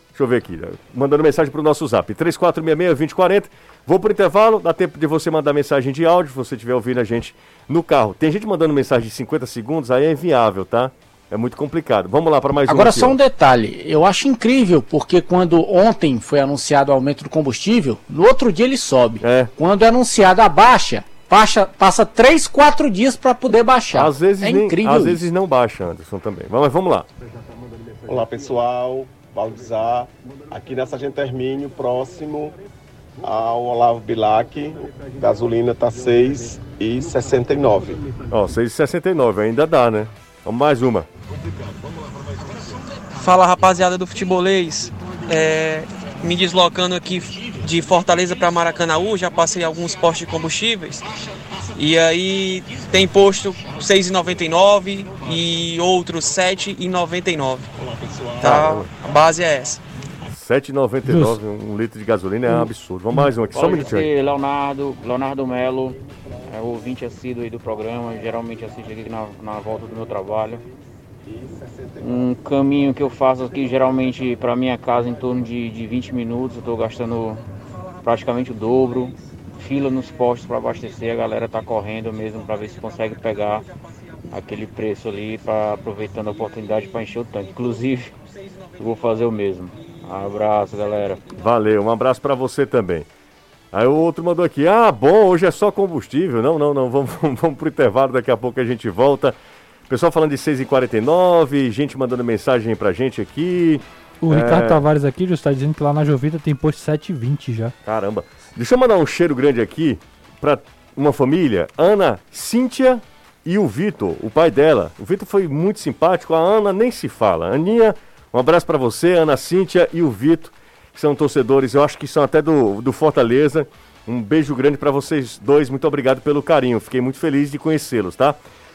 Deixa eu ver aqui. Mandando mensagem pro nosso zap. 3466-2040. Vou pro intervalo, dá tempo de você mandar mensagem de áudio, se você estiver ouvindo a gente no carro. Tem gente mandando mensagem de 50 segundos, aí é inviável, tá? É muito complicado. Vamos lá para mais um. Agora só um detalhe, eu acho incrível porque quando ontem foi anunciado o aumento do combustível, no outro dia ele sobe. Quando é anunciado a baixa, passa, passa 3, 4 dias para poder baixar. Às vezes, é nem- incrível. às isso. vezes não baixa, Anderson, também. Vamos, vamos lá. Olá pessoal, Valdizar, aqui na Sargento Hermínio, próximo ao Olavo Bilac, gasolina tá 6,69. Ó, 6,69, ainda dá, né? Vamos mais uma. Fala rapaziada do futebolês, É, me deslocando aqui de Fortaleza para Maracanaú, já passei alguns postos de combustíveis e aí tem posto 6,99 e outros 7,99. Tá? A base é essa. 7,99 um litro de gasolina é um absurdo. Vamos mais um aqui, só um minutinho aí. Leonardo, Leonardo Melo, é ouvinte assíduo aí do programa, geralmente assisto aqui na, na volta do meu trabalho. Um caminho que eu faço aqui geralmente para minha casa em torno de, de 20 minutos, eu estou gastando praticamente o dobro. Fila nos postos para abastecer, a galera tá correndo mesmo para ver se consegue pegar aquele preço ali, para aproveitando a oportunidade para encher o tanque. Inclusive, eu vou fazer o mesmo. Abraço, galera. Valeu, um abraço pra você também. Aí o outro mandou aqui, ah, bom, hoje é só combustível. Não, não, não, [LAUGHS] vamos, vamos pro intervalo, daqui a pouco a gente volta. Pessoal falando de 6h49, gente mandando mensagem pra gente aqui. O É, Ricardo Tavares aqui já está dizendo que lá na Jovita tem posto 7,20 já. Caramba. Deixa eu mandar um cheiro grande aqui pra uma família, Ana, Cíntia e o Vitor, o pai dela. O Vitor foi muito simpático, a Ana nem se fala. Aninha, um abraço pra você, Ana, Cíntia e o Vitor, que são torcedores, eu acho que são até do, do Fortaleza. Um beijo grande pra vocês dois, muito obrigado pelo carinho, fiquei muito feliz de conhecê-los, tá?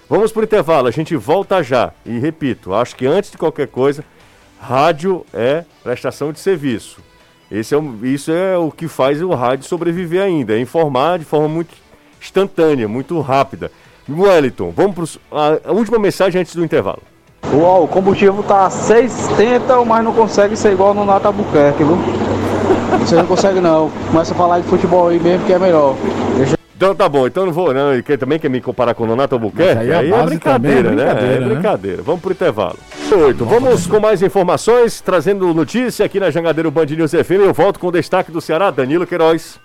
Vamos pro intervalo, a gente volta já. E repito, acho que antes de qualquer coisa, rádio é prestação de serviço. Esse é o, isso é o que faz o rádio sobreviver ainda, é informar de forma muito instantânea, muito rápida. Wellington, vamos para a última mensagem antes do intervalo. Uau, o combustível tá 6,70, mas não consegue ser igual no Nata Albuquerque, viu? Você não consegue não. Começa a falar de futebol aí mesmo que é melhor. Deixa... Então tá bom, então não vou, não. Ele quer, também quer me comparar com o Nonato Albuquerque? Mas aí a Aí é brincadeira, é né? brincadeira, É né? brincadeira. Vamos pro intervalo. Oito. Vamos com mais informações, trazendo notícia aqui na Jangadeiro Band News FM. Eu volto com o destaque do Ceará, Danilo Queiroz.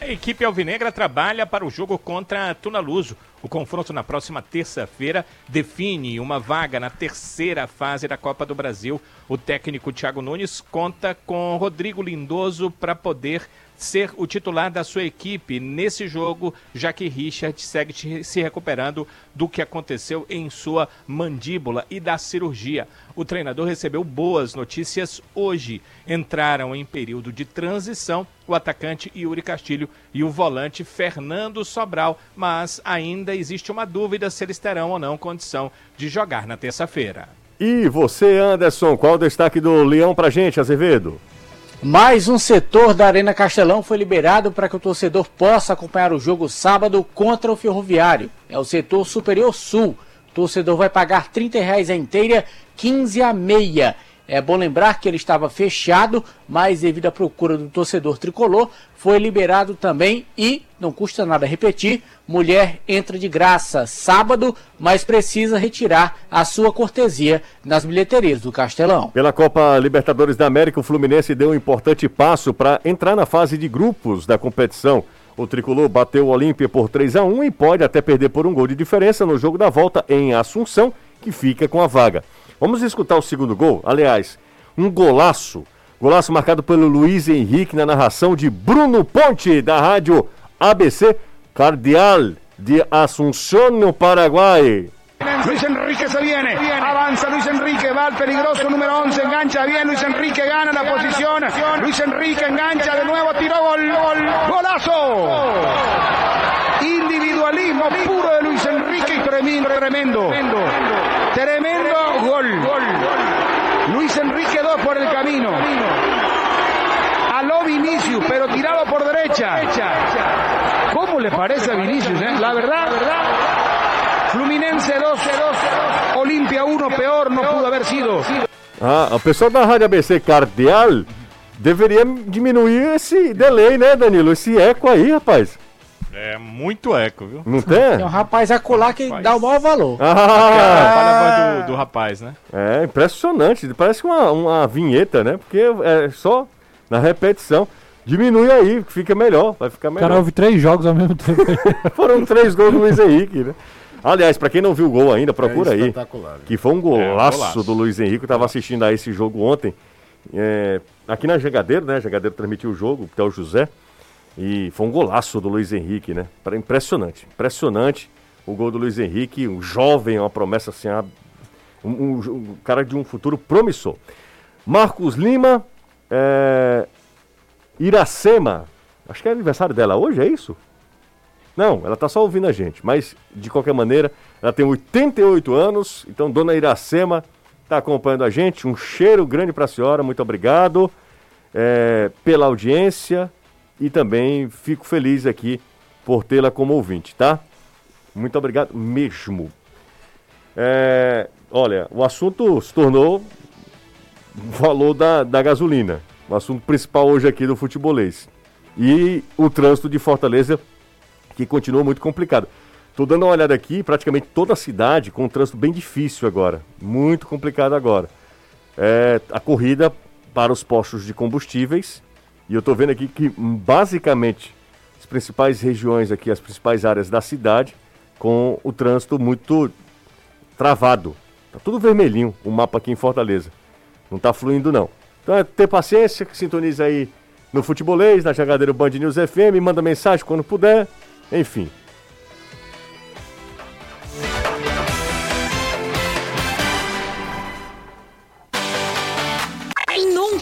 A equipe alvinegra trabalha para o jogo contra a Tuna Luso. O confronto na próxima terça-feira define uma vaga na terceira fase da Copa do Brasil. O técnico Thiago Nunes conta com Rodrigo Lindoso para poder ser o titular da sua equipe nesse jogo, já que Richard segue se recuperando do que aconteceu em sua mandíbula e da cirurgia. O treinador recebeu boas notícias hoje. Entraram em período de transição o atacante Yuri Castilho e o volante Fernando Sobral, mas ainda existe uma dúvida se eles terão ou não condição de jogar na terça-feira. E você, Anderson, qual o destaque do Leão pra gente, Azevedo? Mais um setor da Arena Castelão foi liberado para que o torcedor possa acompanhar o jogo sábado contra o Ferroviário. É o setor Superior Sul. O torcedor vai pagar 30 reais a inteira, 15 a meia. É bom lembrar que ele estava fechado, mas devido à procura do torcedor tricolor, foi liberado também e, não custa nada repetir, mulher entra de graça sábado, mas precisa retirar a sua cortesia nas bilheterias do Castelão. Pela Copa Libertadores da América, o Fluminense deu um importante passo para entrar na fase de grupos da competição. O tricolor bateu o Olímpia por 3 a 1 e pode até perder por um gol de diferença no jogo da volta em Assunção, que fica com a vaga. Vamos escutar o segundo gol. Aliás, um golaço. Golaço marcado pelo Luiz Henrique na narração de Bruno Ponte, da rádio ABC Cardial de Asunción, no Paraguay. Luis Enrique se viene, avanza Luis Enrique, va al peligroso número 11, engancha bien, Luis Enrique gana la posición, Luis Enrique engancha de nuevo, tiró gol, gol, golazo. Individualismo puro de Luis Enrique tremendo, tremendo, tremendo gol. Luis Enrique 2 por el camino. Aló Vinicius, pero tirado por derecha. ¿Cómo le parece a Vinicius? eh? La verdad, Fluminense 2, Olimpia 1, peor no pudo haber sido. Ah, o pessoal da Rádio ABC Cardial deveria diminuir esse delay, né, Danilo? Esse eco aí, rapaz. É muito eco, viu? Não tem? Tem um rapaz acolá que dá o maior valor. Ah, voz do, do rapaz, né? É impressionante, parece uma, uma vinheta, né? Porque é só na repetição. Diminui aí, fica melhor, vai ficar O melhor. cara ouve três jogos ao mesmo tempo. [LAUGHS] Foram três gols do Luiz Henrique, né? Aliás, pra quem não viu o gol ainda, procura É aí. espetacular. Que foi um golaço, golaço. do Luiz Henrique. Eu tava assistindo a esse jogo ontem. é, aqui na Jangadeiro, né? Jangadeiro transmitiu o jogo, até o José. E foi um golaço do Luiz Henrique, né? Impressionante, impressionante o gol do Luiz Henrique, um jovem, uma promessa assim, um, um- um cara de um futuro promissor. Marcos Lima, é, Iracema, acho que é aniversário dela hoje, é isso? Não, ela tá só ouvindo a gente, mas de qualquer maneira, ela tem 88 anos, então Dona Iracema tá acompanhando a gente. Um cheiro grande para a senhora, muito obrigado é, pela audiência e também fico feliz aqui por tê-la como ouvinte, tá? Muito obrigado mesmo. É, olha, o assunto se tornou o valor da, da gasolina, o assunto principal hoje aqui do futebolês. E o trânsito de Fortaleza que continua muito complicado. Estou dando uma olhada aqui, praticamente toda a cidade com um trânsito bem difícil agora, muito complicado agora. É, a corrida para os postos de combustíveis, e eu estou vendo aqui que hum, basicamente as principais regiões aqui, as principais áreas da cidade, com o trânsito muito travado. Tá tudo vermelhinho o mapa aqui em Fortaleza. Não tá fluindo não. Então é ter paciência, que sintoniza aí no Futebolês, na Jagadeiro Band News FM, manda mensagem quando puder, enfim.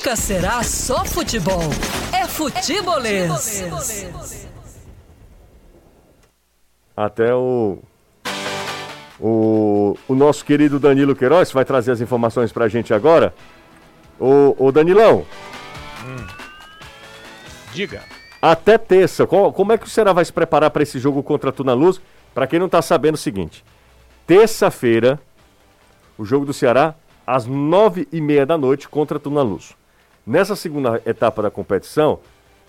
Nunca será só futebol. É futebolês. Até o, o, o nosso querido Danilo Queiroz vai trazer as informações pra gente agora. O, o Danilão, Diga. até terça, qual- como é que o Ceará vai se preparar para esse jogo contra a Tuna Luz? Para quem não tá sabendo é o seguinte, terça-feira, o jogo do Ceará, às nove e meia da noite contra a Tuna Luz. Nessa segunda etapa da competição,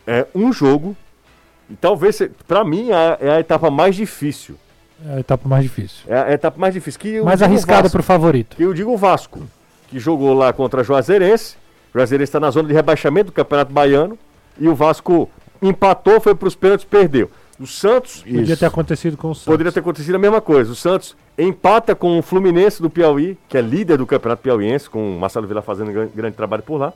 é um jogo, e talvez, para mim, é é a etapa mais difícil. É a etapa mais difícil. É a etapa mais difícil. Que Mais arriscada Vasco, pro favorito. Que eu digo o Vasco, que jogou lá contra a Juazeirense. O Juazeirense está na zona de rebaixamento do Campeonato Baiano. E o Vasco empatou, foi para os pênaltis, perdeu. O Santos. Podia ter acontecido com o Santos. Poderia ter acontecido a mesma coisa. O Santos empata com o Fluminense do Piauí, que é líder do Campeonato Piauiense, com o Marcelo Vila fazendo um grande trabalho por lá.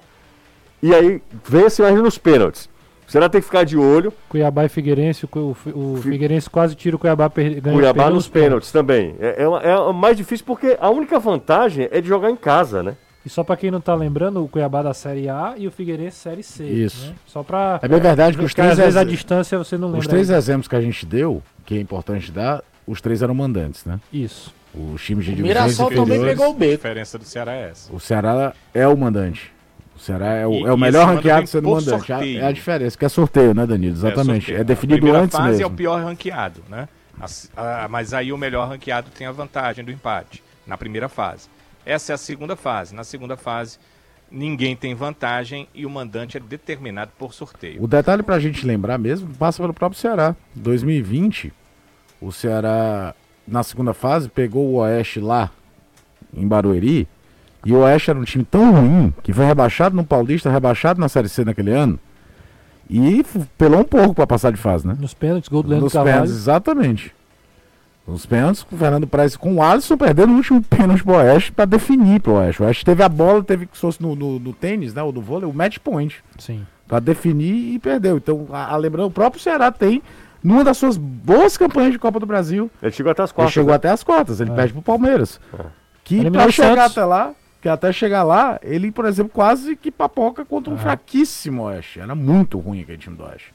E aí vence mais nos pênaltis. O Ceará tem que ficar de olho. Cuiabá e Figueirense, o, o, Fi- o Figueirense quase tira o Cuiabá per, ganha- Cuiabá nos pênaltis também. É, é, é o mais difícil porque a única vantagem é de jogar em casa, né? E só pra quem não tá lembrando, o Cuiabá da Série A e o Figueirense Série C. Isso. né? Só pra. É bem verdade que os três às vezes a distância você não lembra. Os três ainda. exemplos que a gente deu, que é importante dar, os três eram mandantes, né? Isso. Os times de O divisões Mirassol também pegou o A beco. diferença do Ceará é essa. O Ceará é o mandante. O Ceará é o, E- é o melhor ranqueado sendo mandante. A- sorteio. É a diferença, que é sorteio, né, Danilo? Exatamente. sorteio. É, definido a primeira antes fase mesmo. é o pior ranqueado, né? As- mas aí o melhor ranqueado tem a vantagem do empate na primeira fase. Essa é a segunda fase. Na segunda fase, ninguém tem vantagem e o mandante é determinado por sorteio. O detalhe pra gente lembrar mesmo passa pelo próprio Ceará. 2020, o Ceará, na segunda fase, pegou o Oeste lá em Barueri. E o Oeste era um time tão ruim que foi rebaixado no Paulista, rebaixado na Série C naquele ano. E pelou um pouco pra passar de fase, né? Nos pênaltis, gol do Leandro Nos Carvalho. pênaltis, exatamente. Nos pênaltis, com o Fernando Praz com o Alisson perdendo o último pênalti pro Oeste pra definir pro Oeste. O Oeste teve a bola, teve que se fosse no, no, no tênis, né? Ou no vôlei, o match point. Sim. Pra definir e perdeu. Então, a, a lembrando, o próprio Ceará tem, numa das suas boas campanhas de Copa do Brasil, Ele chegou até as ele quartas. chegou né? até as quartas, ele É. perde pro Palmeiras. Que Eliminou pra o chegar Santos. até lá, que até chegar lá, ele, por exemplo, quase que papoca contra um É. fraquíssimo Oeste. Era muito ruim aquele time do Oeste.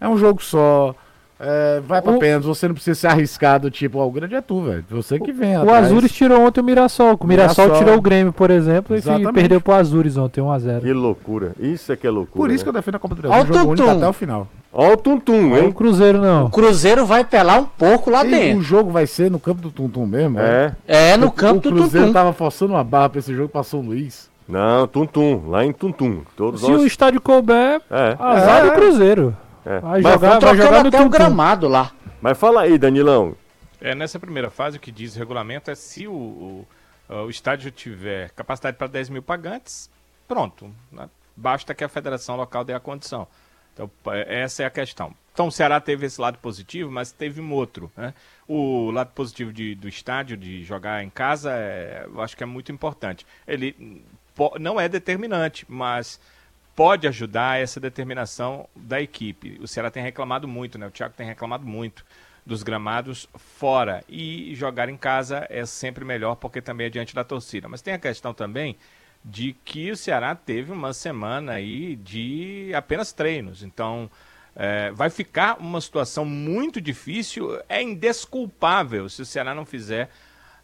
É um jogo só. É, vai pra O- pênalti, você não precisa ser arriscado, tipo, ó, o grande é tu, velho. Você que vem O atrás. Azures tirou ontem o Mirassol. O Mirassol, Mirassol. tirou o Grêmio, por exemplo, e Exatamente. perdeu pro Azures ontem, 1x0. Que loucura. Isso é que é loucura. Por isso que eu né? defendo a Copa do Brasil. o Um jogo até o final. Ó o Tuntum, Não é o hein? Cruzeiro, não. O Cruzeiro vai pelar um pouco lá E dentro. o jogo vai ser no campo do Tuntum mesmo? né? É. É, no campo o do Cruzeiro Tutum. tava forçando uma barra pra esse jogo pra São Luís. Não, Tuntum. Lá em Tuntum. Todos Se o nós... estádio couber, É. azar É. do Cruzeiro. É. Vai Mas, jogar, vai jogar até o Tuntum. gramado lá. mas fala aí, Danilão. É, nessa primeira fase, o que diz o regulamento é se o, o, o estádio tiver capacidade para 10 mil pagantes, pronto. né? Basta que a federação local dê a condição. Então, pa- essa é a questão. Então, o Ceará teve esse lado positivo, mas teve um outro. Né? O lado positivo de- do estádio, de jogar em casa, é, eu acho que é muito importante. Ele não é determinante, mas pode ajudar essa determinação da equipe. O Ceará tem reclamado muito, né? O Thiago tem reclamado muito dos gramados fora. E jogar em casa é sempre melhor porque também é diante da torcida. Mas tem a questão também de que o Ceará teve uma semana aí de apenas treinos. Então, é, vai ficar uma situação muito difícil. É indesculpável se o Ceará não fizer,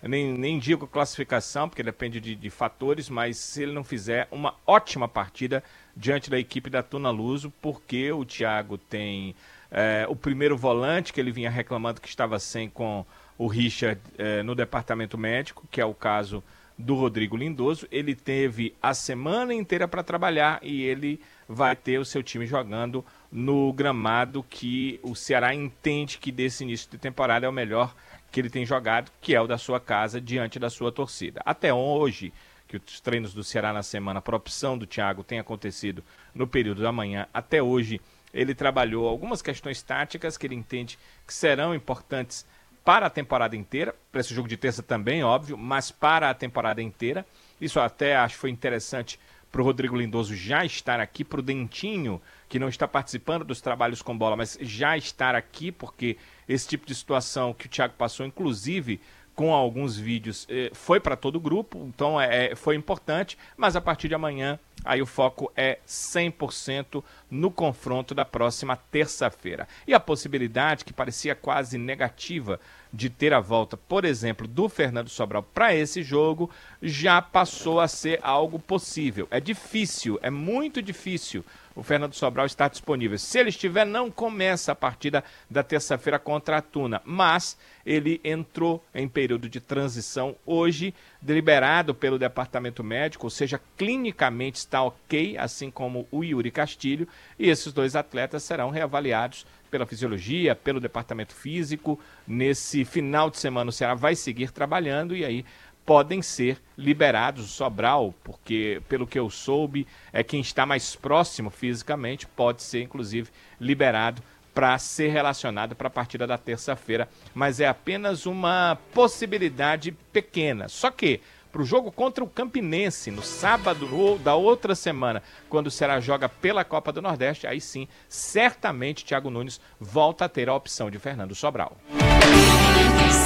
nem, nem digo classificação, porque depende de, de fatores, mas se ele não fizer uma ótima partida diante da equipe da Tuna Luso, porque o Thiago tem é, o primeiro volante que ele vinha reclamando que estava sem com o Richard é, no departamento médico, que é o caso do Rodrigo Lindoso. Ele teve a semana inteira para trabalhar e ele vai ter o seu time jogando no gramado que o Ceará entende que desse início de temporada é o melhor que ele tem jogado, que é o da sua casa, diante da sua torcida. Até hoje, que os treinos do Ceará na semana, por opção do Thiago, tem acontecido no período da manhã, até hoje ele trabalhou algumas questões táticas que ele entende que serão importantes para a temporada inteira, para esse jogo de terça também, óbvio, mas para a temporada inteira. Isso até acho que foi interessante para o Rodrigo Lindoso já estar aqui, para o Dentinho, que não está participando dos trabalhos com bola, mas já estar aqui, porque esse tipo de situação que o Thiago passou, inclusive com alguns vídeos, eh, foi para todo o grupo, então é, é, foi importante, mas a partir de amanhã, aí o foco é 100% no confronto da próxima terça-feira. E a possibilidade, que parecia quase negativa, de ter a volta, por exemplo, do Fernando Sobral para esse jogo, já passou a ser algo possível. É difícil, é muito difícil o Fernando Sobral estar disponível. Se ele estiver, não começa a partida da terça-feira contra a Tuna, mas ele entrou em período de transição hoje, deliberado pelo departamento médico, ou seja, clinicamente está ok, assim como o Yuri Castilho, e esses dois atletas serão reavaliados pela fisiologia, pelo departamento físico. Nesse final de semana o Ceará vai seguir trabalhando e aí podem ser liberados o Sobral, porque pelo que eu soube, é quem está mais próximo fisicamente, pode ser inclusive liberado para ser relacionado para a partida da terça-feira, mas é apenas uma possibilidade pequena. Só que para o jogo contra o Campinense no sábado ou da outra semana, quando o Ceará joga pela Copa do Nordeste, aí sim, certamente Thiago Nunes volta a ter a opção de Fernando Sobral.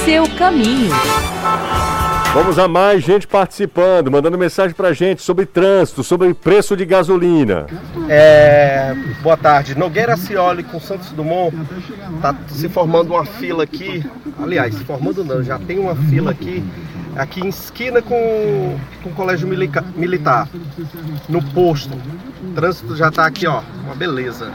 seu caminho. Vamos a mais gente participando, mandando mensagem pra gente sobre trânsito, sobre preço de gasolina. É, boa tarde. Nogueira Cioli com Santos Dumont. Tá se formando uma fila aqui. Aliás, se formando não, já tem uma fila aqui. Aqui em esquina com, com o colégio milica, militar. No posto. O trânsito já tá aqui, ó. Uma beleza.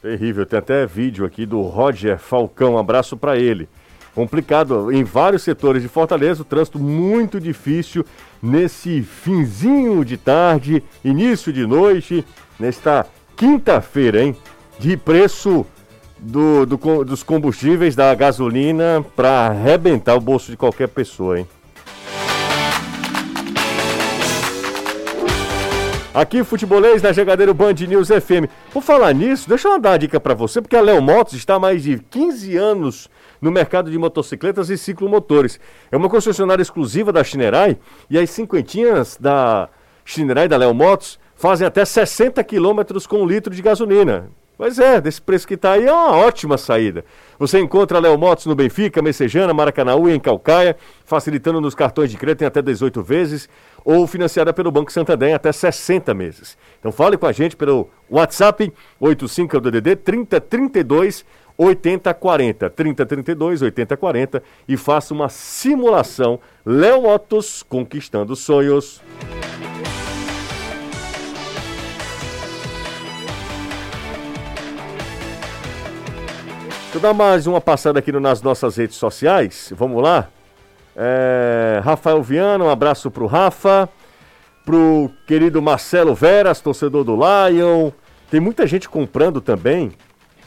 Terrível, tem até vídeo aqui do Roger Falcão, um abraço pra ele. Complicado em vários setores de Fortaleza, o trânsito muito difícil nesse finzinho de tarde, início de noite, nesta quinta-feira, hein? De preço do, do- dos combustíveis, da gasolina, para arrebentar o bolso de qualquer pessoa, hein? Aqui, futebolês na Jogadeiro Band News FM. Por falar nisso, deixa eu dar uma dica para você, porque a Léo Motos está há mais de 15 anos no mercado de motocicletas e ciclomotores. É uma concessionária exclusiva da Chinerai e as cinquentinhas da Chinerai da Léo Motos fazem até 60 quilômetros com um litro de gasolina. Pois é, desse preço que está aí é uma ótima saída. Você encontra Léo Motos no Benfica, Messejana, Maracanaú e em Calcaia, facilitando nos cartões de crédito em até 18 vezes ou financiada pelo Banco Santander em até 60 meses. Então fale com a gente pelo WhatsApp 85 é o DDD 3032 8040 3032 8040 e faça uma simulação Léo Motos conquistando sonhos. Deixa eu dar mais uma passada aqui nas nossas redes sociais. Vamos lá? É, Rafael Viana, um abraço pro Rafa. Pro querido Marcelo Veras, torcedor do Lion. Tem muita gente comprando também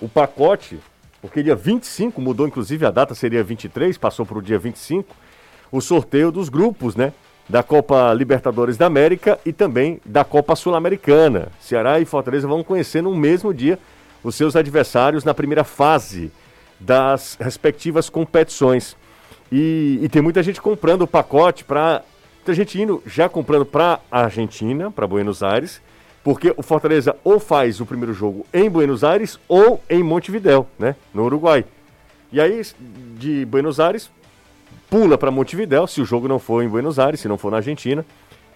o pacote, porque dia 25, mudou inclusive a data, seria 23, passou para o dia 25, o sorteio dos grupos, né? Da Copa Libertadores da América e também da Copa Sul-Americana. Ceará e Fortaleza vão conhecer no mesmo dia os seus adversários na primeira fase das respectivas competições. E, e tem muita gente comprando o pacote para. Muita gente indo já comprando para a Argentina, para Buenos Aires, porque o Fortaleza ou faz o primeiro jogo em Buenos Aires ou em Montevidéu, né? No Uruguai. E aí, de Buenos Aires, pula para Montevidéu, se o jogo não for em Buenos Aires, se não for na Argentina,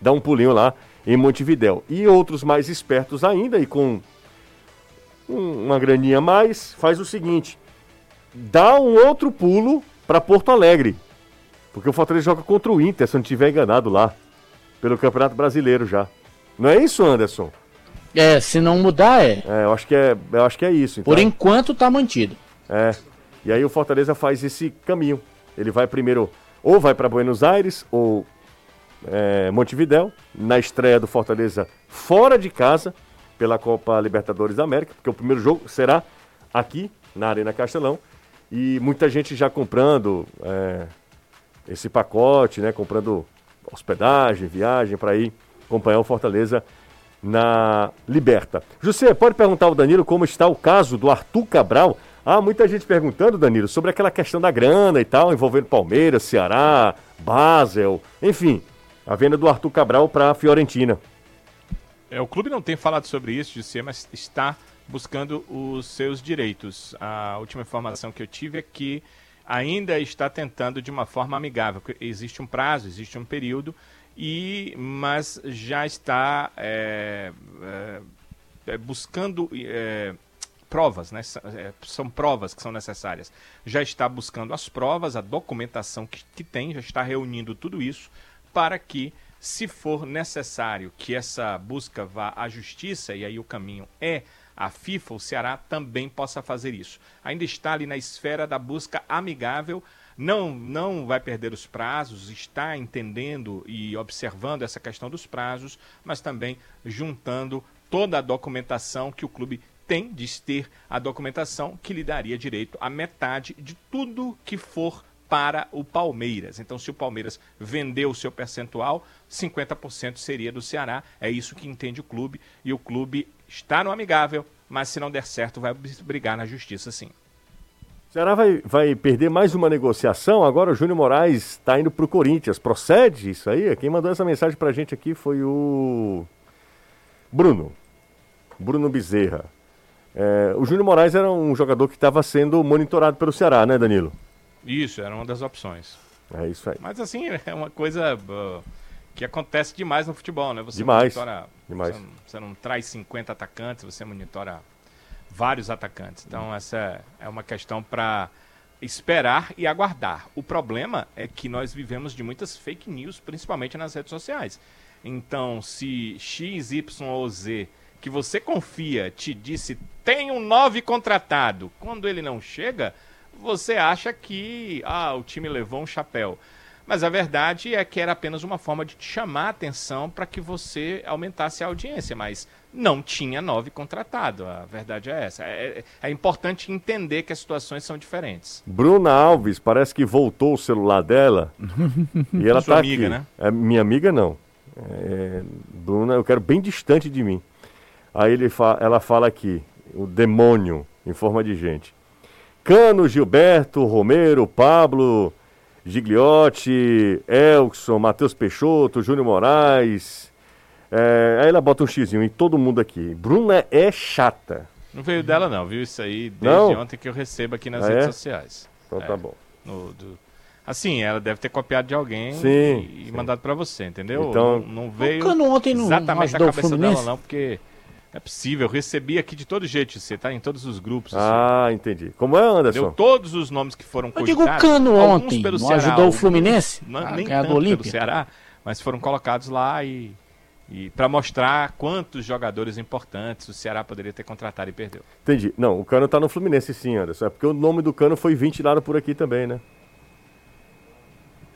dá um pulinho lá em Montevidéu. E outros mais espertos ainda e com uma graninha a mais, faz o seguinte: dá um outro pulo para Porto Alegre. Porque o Fortaleza joga contra o Inter, se eu não estiver enganado lá, pelo Campeonato Brasileiro já. Não é isso, Anderson? É, se não mudar, é. É, eu acho que é, eu acho que é isso. Por então. enquanto tá mantido. É. E aí o Fortaleza faz esse caminho. Ele vai primeiro, ou vai para Buenos Aires, ou é, Montevidéu, na estreia do Fortaleza fora de casa, pela Copa Libertadores da América, porque o primeiro jogo será aqui, na Arena Castelão. E muita gente já comprando é, esse pacote, né? Comprando hospedagem, viagem para ir acompanhar o Fortaleza na Liberta. José, pode perguntar ao Danilo como está o caso do Arthur Cabral? Ah, muita gente perguntando, Danilo, sobre aquela questão da grana e tal, envolvendo Palmeiras, Ceará, Basel, enfim, a venda do Arthur Cabral para a Fiorentina. É, o clube não tem falado sobre isso, José, mas está buscando os seus direitos. A última informação que eu tive é que ainda está tentando de uma forma amigável. Existe um prazo, existe um período, e mas já está é, é, é, buscando é, provas, né? São, é, são provas que são necessárias. Já está buscando as provas, a documentação que, que tem, já está reunindo tudo isso para que, se for necessário que essa busca vá à justiça, e aí o caminho é a FIFA, o Ceará também possa fazer isso. Ainda está ali na esfera da busca amigável, não, não vai perder os prazos, está entendendo e observando essa questão dos prazos, mas também juntando toda a documentação que o clube tem de ter a documentação que lhe daria direito a metade de tudo que for para o Palmeiras. Então, se o Palmeiras vendeu o seu percentual, 50% seria do Ceará. É isso que entende o clube. E o clube está no amigável, mas se não der certo, vai brigar na justiça sim. O Ceará vai, vai perder mais uma negociação. Agora o Júnior Moraes está indo para o Corinthians. Procede isso aí? Quem mandou essa mensagem para a gente aqui foi o Bruno. Bruno Bezerra. É, o Júnior Moraes era um jogador que estava sendo monitorado pelo Ceará, né, Danilo? Isso, era uma das opções. É isso aí. Mas assim, [LAUGHS] é uma coisa uh, que acontece demais no futebol, né? Você Demais. monitora- Demais. Você, não- você não traz 50 atacantes, você monitora vários atacantes. Então essa é, é uma questão para esperar e aguardar. O problema é que nós vivemos de muitas fake news, principalmente nas redes sociais. Então, se X, Y ou Z que você confia te disse tem um 9 contratado, quando ele não chega, você acha que ah, o time levou um chapéu. Mas a verdade é que era apenas uma forma de te chamar a atenção para que você aumentasse a audiência, mas não tinha nove contratado. A verdade é essa. É, é importante entender que as situações são diferentes. Bruna Alves, parece que voltou o celular dela. [LAUGHS] e ela tá amiga, aqui. né? É, minha amiga não. É, Bruna, eu quero bem distante de mim. Aí ele fa- ela fala aqui, o demônio em forma de gente. Cano, Gilberto, Romero, Pablo, Gigliotti, Elkson, Matheus Peixoto, Júnior Moraes. É, aí ela bota um xizinho em todo mundo aqui. Bruna é chata. Não veio dela, não, viu? Isso aí desde Não? ontem que eu recebo aqui nas Ah, redes é? sociais. Então É, tá bom. no- do- Assim, ela deve ter copiado de alguém Sim, e, e sim. mandado pra você, entendeu? Então- não, não veio O Cano ontem não- não exatamente o cabeça dela, não, porque é possível. Eu recebi aqui de todo jeito, você tá em todos os grupos. Ah, entendi. Como é, Anderson? Deu todos os nomes que foram Eu digo. Cano alguns ontem, pelo não Ceará, ajudou o alguns- Fluminense não- a nem ganhar do tanto pelo? Ceará, mas foram colocados lá e, e para mostrar quantos jogadores importantes o Ceará poderia ter contratado e perdeu. Entendi. Não, o Cano tá no Fluminense sim, Anderson. É porque o nome do Cano foi ventilado por aqui também, né?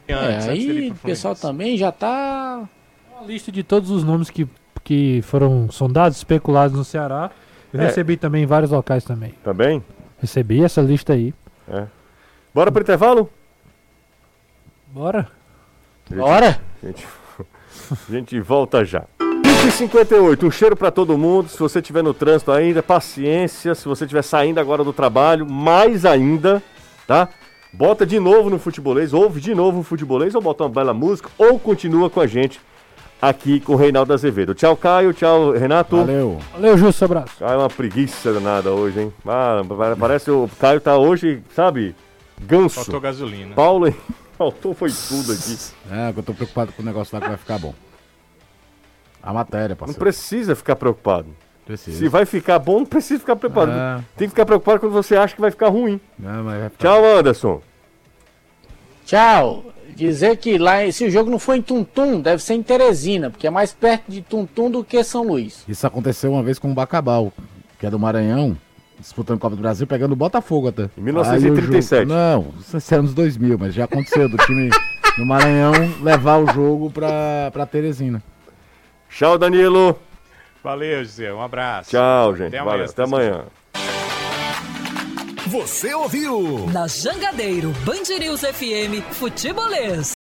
É, Antes, ir aí o pessoal também já tá. Uma lista de todos os nomes que, que foram sondados, especulados no Ceará. Eu É. recebi também em vários locais também. Também? Recebi essa lista aí. É. Bora pro intervalo? Bora. Bora! [LAUGHS] Gente, [LAUGHS] a gente volta já. 58, um cheiro pra todo mundo. Se você estiver no trânsito ainda, paciência. Se você estiver saindo agora do trabalho, mais ainda, tá? Bota de novo no futebolês, ouve de novo o futebolês, ou bota uma bela música, ou continua com a gente aqui com o Reinaldo Azevedo. Tchau, Caio. Tchau, Renato. Valeu. Valeu, Justo, abraço. Caio é uma preguiça danada hoje, hein? Ah, pa- parece o Caio tá hoje, sabe? Ganso. Faltou gasolina. Paulo, [LAUGHS] faltou foi tudo aqui. É, eu tô preocupado com o negócio lá que vai ficar bom. A matéria, Não parceiro. precisa ficar preocupado. Precisa. Se vai ficar bom, não precisa ficar preocupado. É. Tem que ficar preocupado quando você acha que vai ficar ruim. Não, mas vai ficar... Tchau, Anderson. Tchau. Dizer que lá, se o jogo não foi em Tuntum, deve ser em Teresina, porque é mais perto de Tuntum do que São Luís. Isso aconteceu uma vez com o Bacabal, que é do Maranhão, disputando Copa do Brasil, pegando o Botafogo até. Em 1937. Aí o jogo- Não, isso é anos 2000, mas já aconteceu do time do Maranhão levar o jogo pra, pra Teresina. Tchau, Danilo. Valeu, José. Um abraço. Tchau, gente. Até Valeu. amanhã. Até amanhã. Você ouviu? Na Jangadeiro, Band News FM, Futebolês.